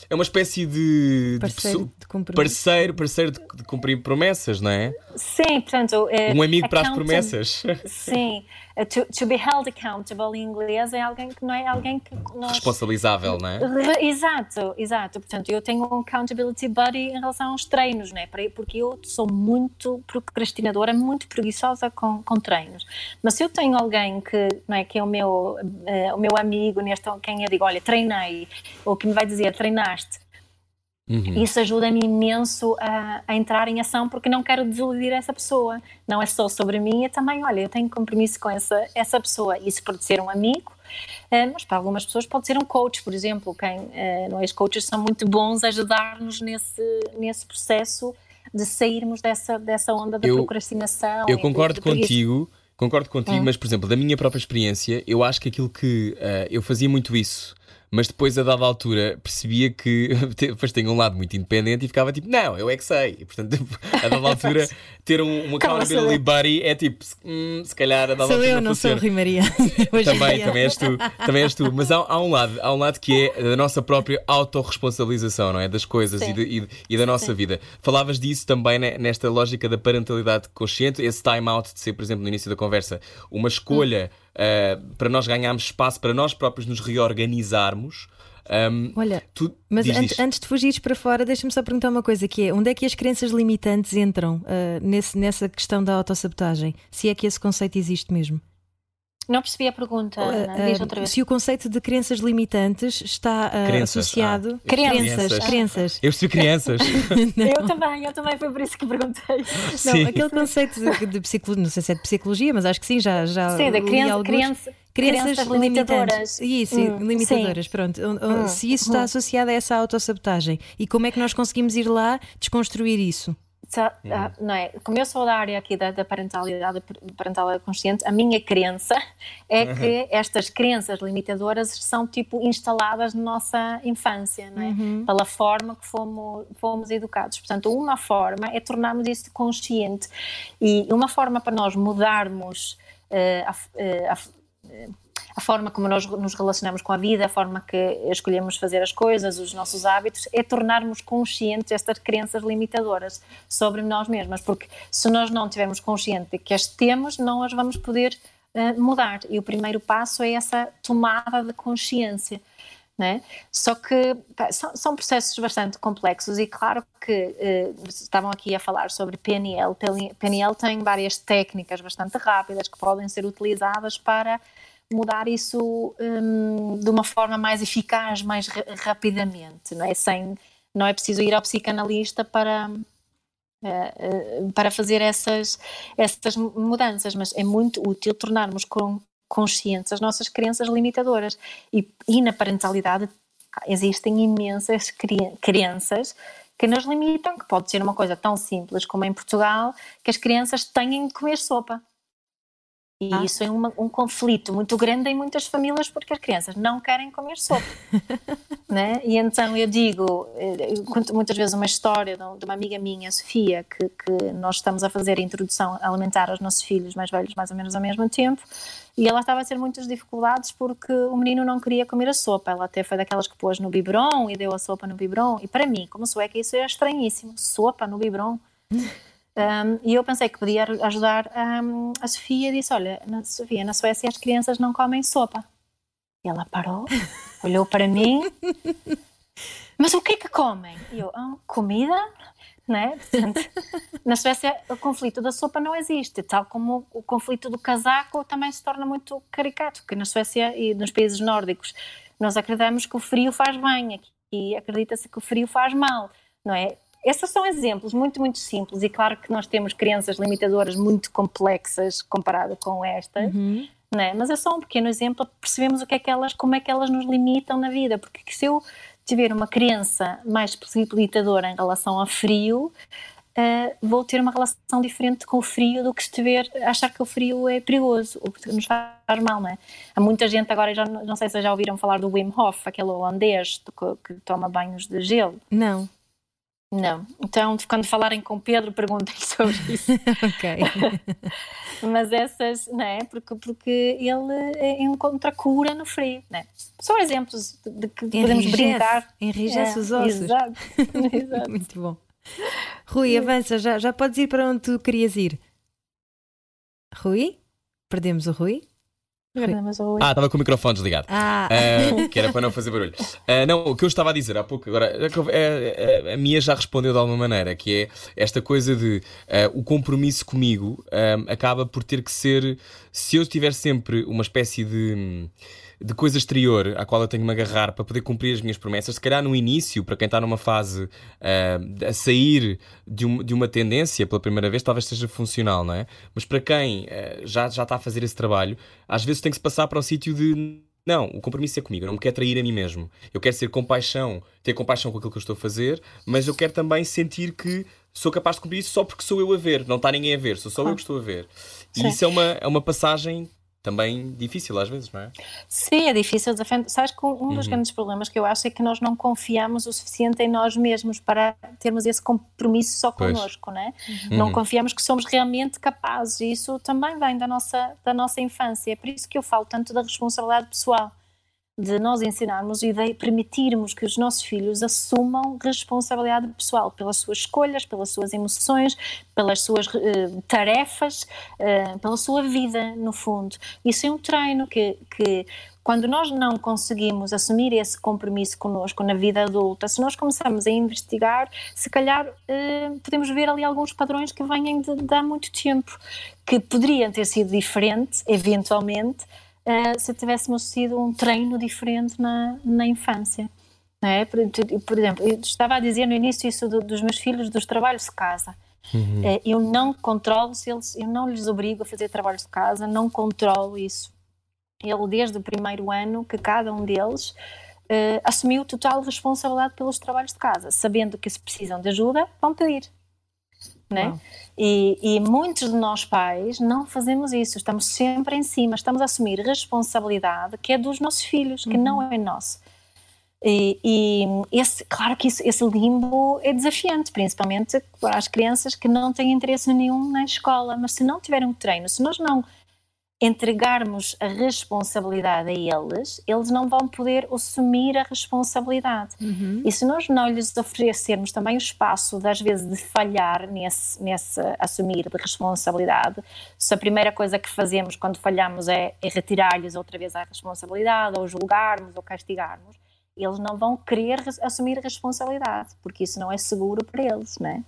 é uma espécie de, parceiro de, de parceiro, parceiro de, de, cumprir promessas, não é? Sim, portanto. É, um amigo para as promessas. Sim. [LAUGHS] To, to, be held accountable em inglês é alguém que não é alguém que. Nós... Responsabilizável, não é? [LAUGHS] Exato, exato. Portanto, eu tenho um accountability buddy em relação aos treinos, não é? Porque eu sou muito procrastinadora, muito preguiçosa com, com treinos. Mas se eu tenho alguém que, não é, que é o meu, uh, o meu amigo, neste, quem eu digo, olha, treinei, ou que me vai dizer, treinaste Uhum. Isso ajuda-me imenso a, a, entrar em ação porque não quero desiludir essa pessoa. Não é só sobre mim, é também, olha, eu tenho compromisso com essa, essa pessoa. Isso pode ser um amigo, uh, mas para algumas pessoas pode ser um coach, por exemplo. Quem, uh, nós coaches são muito bons a ajudar-nos nesse, nesse processo de sairmos dessa, dessa onda da eu, procrastinação. Eu concordo contigo Concordo contigo, mas, por exemplo, da minha própria experiência, eu acho que aquilo que uh, eu fazia muito isso mas depois a dada altura percebia que [LAUGHS] depois tem um lado muito independente e ficava tipo, não, eu é que sei. E, portanto, [LAUGHS] a dada altura ter um, um accountability buddy é tipo, hum, se calhar a dada sou altura. eu, não sou Rui Maria. [LAUGHS] também, também és tu, também és tu. Mas há, há, um lado, há um lado que é a nossa própria autorresponsabilização, não é? Das coisas e, de, e, e, da nossa Sim. vida. Falavas disso também né, nesta lógica da parentalidade consciente, esse time out de ser, por exemplo, no início da conversa, uma escolha. Hum uh, para nós ganharmos espaço, para nós próprios nos reorganizarmos. Um, Olha, tu, mas diz, antes, antes, de fugires para fora, deixa-me só perguntar uma coisa: que é onde é que as crenças limitantes entram uh, nesse, nessa questão da autossabotagem? Se é que esse conceito existe mesmo? Não percebi a pergunta, Ana. Diz outra vez. Se o conceito de crenças limitantes está uh, associado. Ah, crenças. Crenças. Eu percebi crianças. [LAUGHS] eu também, eu também, foi por isso que perguntei. Não, sim. aquele conceito de, de, psicologia, não sei se é de psicologia, mas acho que sim, já. já sim, da criança, alguns... criança, Crenças, limitadoras. Isso, hum, limitadoras, sim. pronto. Hum, se isso está hum. associado a essa autossabotagem e como é que nós conseguimos ir lá desconstruir isso? Uhum. não é? Como eu sou da área aqui da, da parentalidade, parentalidade consciente, a minha crença é uhum. que estas crenças limitadoras são tipo instaladas na nossa infância, não é? Uhum. Pela forma que fomos, fomos educados. Portanto, uma forma é tornarmos isso consciente e uma forma para nós mudarmos uh, a, uh, a a forma como nós nos relacionamos com a vida, a forma que escolhemos fazer as coisas, os nossos hábitos, é tornarmos conscientes estas crenças limitadoras sobre nós mesmas, porque se nós não tivermos consciente que as temos, não as vamos poder uh, mudar. E o primeiro passo é essa tomada de consciência. Né? Só que pá, são, são, processos bastante complexos e claro que eh, estavam aqui a falar sobre PNL. PNL tem várias técnicas bastante rápidas que podem ser utilizadas para mudar isso um, de uma forma mais eficaz, mais rapidamente, não é? Sem, não é preciso ir ao psicanalista para, uh, para fazer essas, essas mudanças, mas é muito útil tornarmos conscientes as nossas crenças limitadoras. E, e na parentalidade existem imensas crenças que nos limitam, que pode ser uma coisa tão simples como em Portugal, que as crianças têm de comer sopa. E ah. isso é uma, um conflito muito grande em muitas famílias porque as crianças não querem comer sopa. [LAUGHS] né? E então eu digo, eh, eu conto muitas vezes uma história de uma amiga minha, Sofia, que, que nós estamos a fazer a introdução alimentar aos nossos filhos mais velhos, mais ou menos ao mesmo tempo, e ela estava a ter muitas dificuldades porque o menino não queria comer a sopa. Ela até foi daquelas que pôs no biberon e deu a sopa no biberon. E para mim, como sou, é que isso é estranhíssimo. Sopa no biberon. [LAUGHS] Um, e eu pensei que podia ajudar um, a Sofia e disse: Olha, na, Sofia, na Suécia as crianças não comem sopa. E ela parou, [LAUGHS] olhou para mim, mas o que é que comem? E eu: oh, Comida? Né? Portanto, [LAUGHS] na Suécia o conflito da sopa não existe, tal como o conflito do casaco também se torna muito caricato, porque na Suécia e nos países nórdicos nós acreditamos que o frio faz bem, aqui acredita-se que o frio faz mal, não é? Esses são exemplos muito, muito simples e claro que nós temos crianças limitadoras muito complexas comparado com estas, uhum. né? mas é só um pequeno exemplo para percebermos o que é que elas, como é que elas nos limitam na vida, porque se eu tiver uma criança mais limitadora em relação ao frio, Uh, vou ter uma relação diferente com o frio do que se tiver achar que o frio é perigoso, o que nos faz mal, não é? Há muita gente agora, já não sei se já ouviram falar do Wim Hof, aquele holandês que, que toma banhos de gelo. Não. Não. Então, quando falarem com Pedro, perguntem [LAUGHS] sobre isso. [LAUGHS] ok. [LAUGHS] Mas essas, não é? Porque, porque ele encontra cura no frio, não é? São exemplos de, que podemos brincar. Enrijece é, os ossos. Exato. exato. Muito bom. Rui, avança, já, já podes ir para onde tu querias ir. Rui? Perdemos o Rui? Ah, estava com o microfone desligado. Ah. Uh, que era para não fazer barulho. Uh, não, o que eu estava a dizer há pouco, agora, a, a, a minha já respondeu de alguma maneira, que é esta coisa de uh, o compromisso comigo acaba por ter que ser, se eu tiver sempre uma espécie de de coisa exterior à qual eu tenho que me agarrar para poder cumprir as minhas promessas, se calhar no início, para quem está numa fase uh, a sair de, um, de uma tendência pela primeira vez, talvez seja funcional, não é? Mas para quem uh, já, já está a fazer esse trabalho, às vezes tem que se passar para o sítio de não, o compromisso é comigo, eu não me quero trair a mim mesmo. Eu quero ser compaixão, ter compaixão com aquilo que eu estou a fazer, mas eu quero também sentir que sou capaz de cumprir isso só porque sou eu a ver, não está ninguém a ver, sou só eu que estou a ver. E Sim. isso é uma, é uma passagem também difícil às vezes, não é? Sim, é difícil. Sabes que um dos uhum. grandes problemas que eu acho é que nós não confiamos o suficiente em nós mesmos para termos esse compromisso só connosco, não é? Uhum. Não confiamos que somos realmente capazes e isso também vem da nossa, da nossa infância. É por isso que eu falo tanto da responsabilidade pessoal de nós ensinarmos e de permitirmos que os nossos filhos assumam responsabilidade pessoal pelas suas escolhas, pelas suas emoções, pelas suas uh, tarefas, uh, pela sua vida, no fundo. Isso é um treino que, que quando nós não conseguimos assumir esse compromisso connosco na vida adulta, se nós começamos a investigar, se calhar uh, podemos ver ali alguns padrões que vêm de, de há muito tempo, que poderiam ter sido diferentes, eventualmente, uh, se tivéssemos tido um treino diferente na, na infância. É? Por, por, exemplo, eu estava a dizer no início isso do, dos meus filhos, dos trabalhos de casa. Uhum. Uh, eu não controlo se eles, eu não lhes obrigo a fazer trabalhos de casa, não controlo isso. Ele, desde o primeiro ano, que cada um deles uh, assumiu total responsabilidade pelos trabalhos de casa, sabendo que se precisam de ajuda, vão pedir né? E, e, muitos de nós pais não fazemos isso, estamos sempre em cima, estamos a assumir responsabilidade que é dos nossos filhos, que uhum. não é nosso. E, e, esse, claro que isso, esse limbo é desafiante, principalmente para as crianças que não têm interesse nenhum na escola, mas se não tiverem um treino, se nós não entregarmos a responsabilidade a eles, eles não vão poder assumir a responsabilidade. Uhum. E se nós não lhes oferecermos também o espaço, às vezes, de falhar nesse, nesse assumir de responsabilidade, se a primeira coisa que fazemos quando falhamos é, é retirar-lhes outra vez a responsabilidade, ou julgarmos, ou castigarmos, eles não vão querer assumir a responsabilidade, porque isso não é seguro para eles, não é?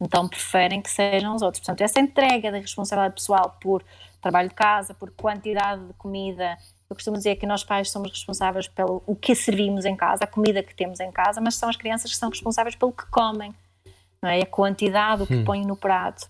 Então preferem que sejam os outros. Portanto, essa entrega da responsabilidade pessoal por trabalho de casa, por quantidade de comida. Eu costumo dizer que nós pais somos responsáveis pelo o que servimos em casa, a comida que temos em casa, mas são as crianças que são responsáveis pelo que comem, não é? A quantidade, o que hum. põem no prato.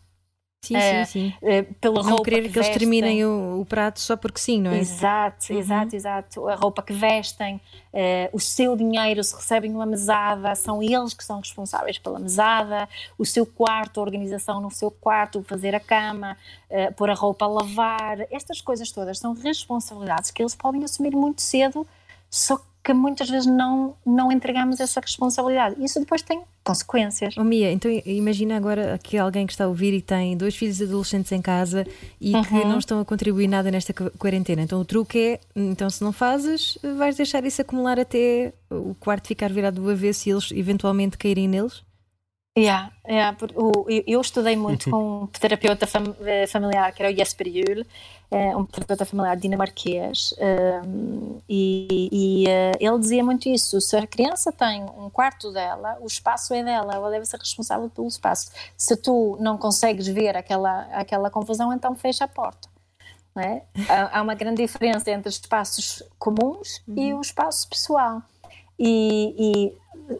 Sim, é, sim, sim. É, pela não querer que, que eles terminem o, o, prato só porque sim, não é? Exato, uhum. exato, exato. A roupa que vestem, é, o seu dinheiro, se recebem uma mesada, são eles que são responsáveis pela mesada, o seu quarto, a organização no seu quarto, fazer a cama, é, pôr a roupa a lavar, estas coisas todas são responsabilidades que eles podem assumir muito cedo, só que muitas vezes não, não entregamos essa responsabilidade. Isso depois tem consequências. Oh, Mia, então imagina agora que alguém que está a ouvir e tem dois filhos adolescentes em casa e uhum. que não estão a contribuir nada nesta quarentena. Então o truque é, então se não fazes, vais deixar isso acumular até o quarto ficar virado do avesso e eles eventualmente caírem neles? Yeah, yeah, eu estudei muito [LAUGHS] com um terapeuta eh, familiar que era o Jesper Juhl, eh, um terapeuta familiar dinamarquês, ehm, e, e eh, ele dizia muito isso: se a criança tem um quarto dela, o espaço é dela, ela deve ser responsável pelo espaço. Se tu não consegues ver aquela, aquela confusão, então fecha a porta. É? Há, uma grande diferença entre espaços comuns uhum. e o espaço pessoal. E,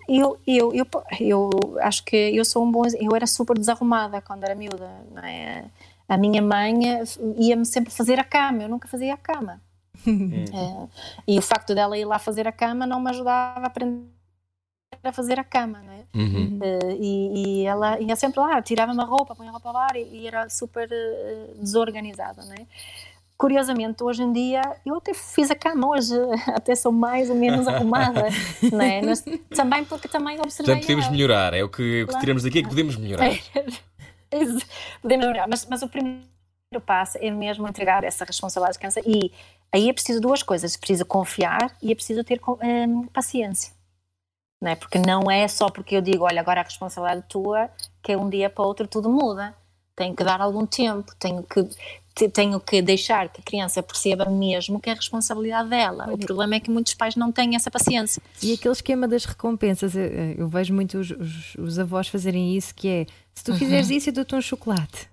e eu, eu, eu, eu, acho que eu sou um bom. Eu era super desarrumada quando era miúda. É? A minha mãe ia-me sempre fazer a cama, eu nunca fazia a cama. é, e o facto dela ir lá fazer a cama não me ajudava a aprender a fazer a cama, não é? Uhum. Uh, e, e, ela ia sempre lá, tirava-me a roupa, punha a roupa lá e, e era super uh, desorganizada, não é? curiosamente, hoje em dia, eu até fiz a cama hoje, [LAUGHS] até sou mais ou menos arrumada, [LAUGHS] não é? Mas também porque também observei... Portanto, podemos melhorar, é o que, o que tiramos daqui, é que podemos melhorar. Podemos melhorar, mas, mas o primeiro passo é mesmo entregar essa responsabilidade de criança e aí é preciso duas coisas, é preciso confiar e é preciso ter um, paciência. Não é? Porque não é só porque eu digo, olha, agora a responsabilidade é tua, que é um dia para outro tudo muda. Tenho que dar algum tempo, tenho que tenho que deixar que a criança perceba mesmo que é responsabilidade dela. O problema é que muitos pais não têm essa paciência. E aquele esquema das recompensas, eu, eu vejo muito os, os, os, avós fazerem isso, que é se tu fizeres uhum. isso, eu dou-te um chocolate.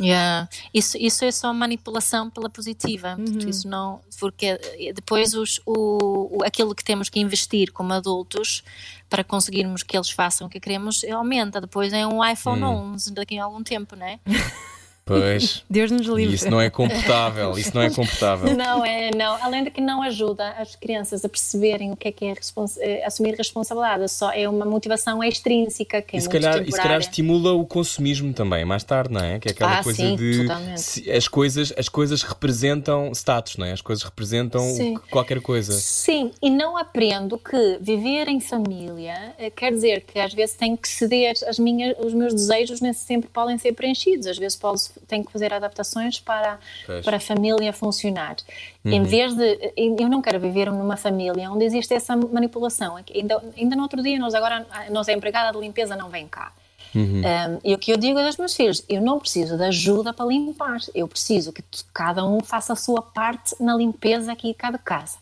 Yeah. Isso, isso é só manipulação pela positiva. Uhum. Isso não, porque depois os, o, o, aquilo que temos que investir como adultos para conseguirmos que eles façam o que queremos aumenta. Depois é um iPhone uhum. 11 daqui a algum tempo, não é? [LAUGHS] Pois. [LAUGHS] Deus nos E livre. isso não é comportável. Isso não é comportável. Não, é, não. Além de que não ajuda as crianças a perceberem o que é que é respons- eh, assumir responsabilidade. Só é uma motivação extrínseca que é E se, muito calhar, e se calhar estimula o consumismo também, mais tarde, não é? Que é aquela Ah, coisa sim, de. totalmente. se- as, coisas, as coisas representam status, não é? As coisas representam o qualquer coisa. Sim, e não aprendo que viver em família eh, quer dizer que às vezes tenho que ceder as minhas, os meus desejos nem sempre podem ser preenchidos. Às vezes posso, tenho que fazer adaptações para, Pois. para a família funcionar. Uhum. Em vez de. Eu não quero viver numa família onde existe essa manipulação. É Ainda, ainda no outro dia, nós agora, a nossa empregada de limpeza não vem cá. Uhum. Um, e o que eu digo aos meus filhos, eu não preciso de ajuda para limpar, eu preciso que cada um faça a sua parte na limpeza aqui de cada casa.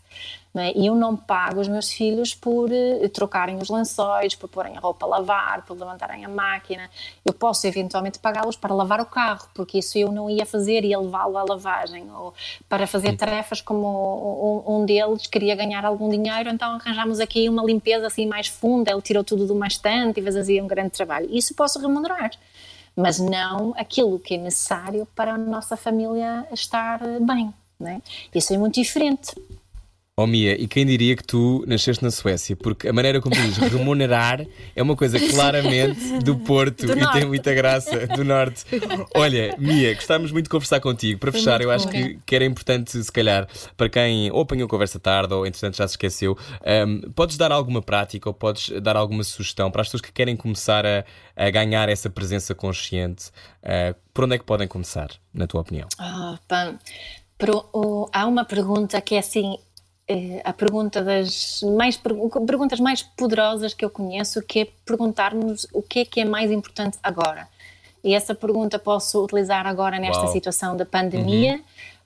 É? E eu não pago os meus filhos por eh, trocarem os lençóis, por porem a roupa a lavar, por levantarem a máquina. Eu posso eventualmente pagá-los para lavar o carro, porque isso eu não ia fazer, ia levá-lo à lavagem, ou para fazer tarefas como um, um deles queria ganhar algum dinheiro, então arranjámos aqui uma limpeza assim mais funda, ele tirou tudo de uma estante e fazia um grande trabalho. Isso posso remunerar mas não aquilo que é necessário para a nossa família estar eh, bem. Né? Isso é muito diferente. Oh Mia, e quem diria que tu nasceste na Suécia? Porque a maneira como tu dizes remunerar é uma coisa claramente do Porto Do e tem muita graça, do Norte. Olha, Mia, gostávamos muito de conversar contigo. Para fechar, eu acho bom. que, que era importante, se calhar, para quem ou apanhou conversa tarde ou entretanto já se esqueceu, ahm, podes dar alguma prática ou podes dar alguma sugestão para as pessoas que querem começar a, a ganhar essa presença consciente? Ah, por onde é que podem começar, na tua opinião? Ah, pá. Pro- o- há uma pergunta que é assim. Eh, A pergunta das mais pergu- perguntas mais poderosas que eu conheço, que é perguntarmos o que é que é mais importante agora. E essa pergunta posso utilizar agora nesta Uau. situação da pandemia,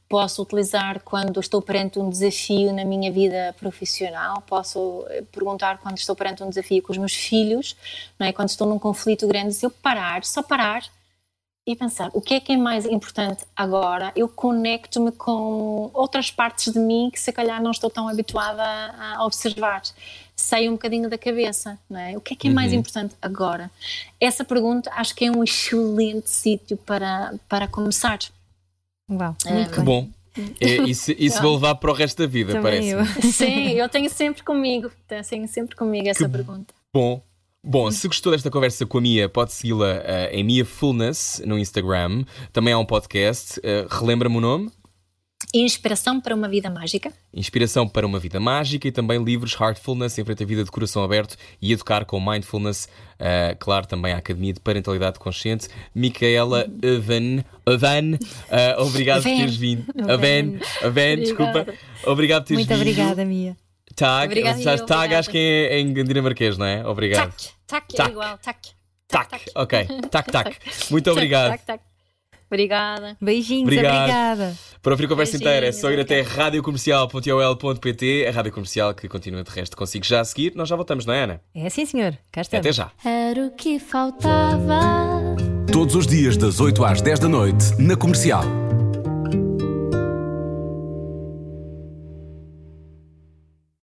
posso utilizar quando estou perante um desafio na minha vida profissional, posso eh, perguntar quando estou perante um desafio com os meus filhos, não é? quando estou num conflito grande, se eu parar, só parar e pensar o que é que é mais importante agora, eu conecto-me com outras partes de mim que se calhar não estou tão habituada a, observar. Sei um bocadinho da cabeça, não é? O que é que é mais importante agora? Essa pergunta acho que é um excelente sítio para, para começar. Uau, muito Que bem. bom. É, [LAUGHS] isso isso vou levar para o resto da vida, Também parece. eu. Sim, eu tenho sempre comigo, tenho sempre comigo essa pergunta. Bom. Bom, se gostou desta conversa com a Mia, pode segui-la eh, em Mia Fullness no Instagram. Também há um podcast. Eh, Relembra-me o nome? Inspiração para uma vida mágica. Inspiração para uma vida mágica e também livros Heartfulness, em frente à vida de coração aberto e educar com Mindfulness. Eh, claro, também a Academia de Parentalidade Consciente. Micaela Evan, Evan eh, obrigado por teres vindo. Evan, Evan, desculpa. Obrigado por teres Muito vindo. obrigada, Mia. Tag, Obrigada, já eu, tag obrigada. acho que é em dinamarquês, não é? Obrigado. Tac, tac, Tac. é igual, tac. Tac, ok. Tac, [LAUGHS] tac. Muito obrigado. Tac, tac. Obrigada. Beijinhos, Obrigado. obrigada. Para ouvir a conversa Beijinhos, inteira é só ir até radiocomercial.ol.pt, a rádio comercial que continua de resto consigo já a seguir. Nós já voltamos, não é, Ana? É sim, senhor. Cá estamos. Até já. Era o que faltava. Todos os dias das 8 às 10 da noite, na comercial.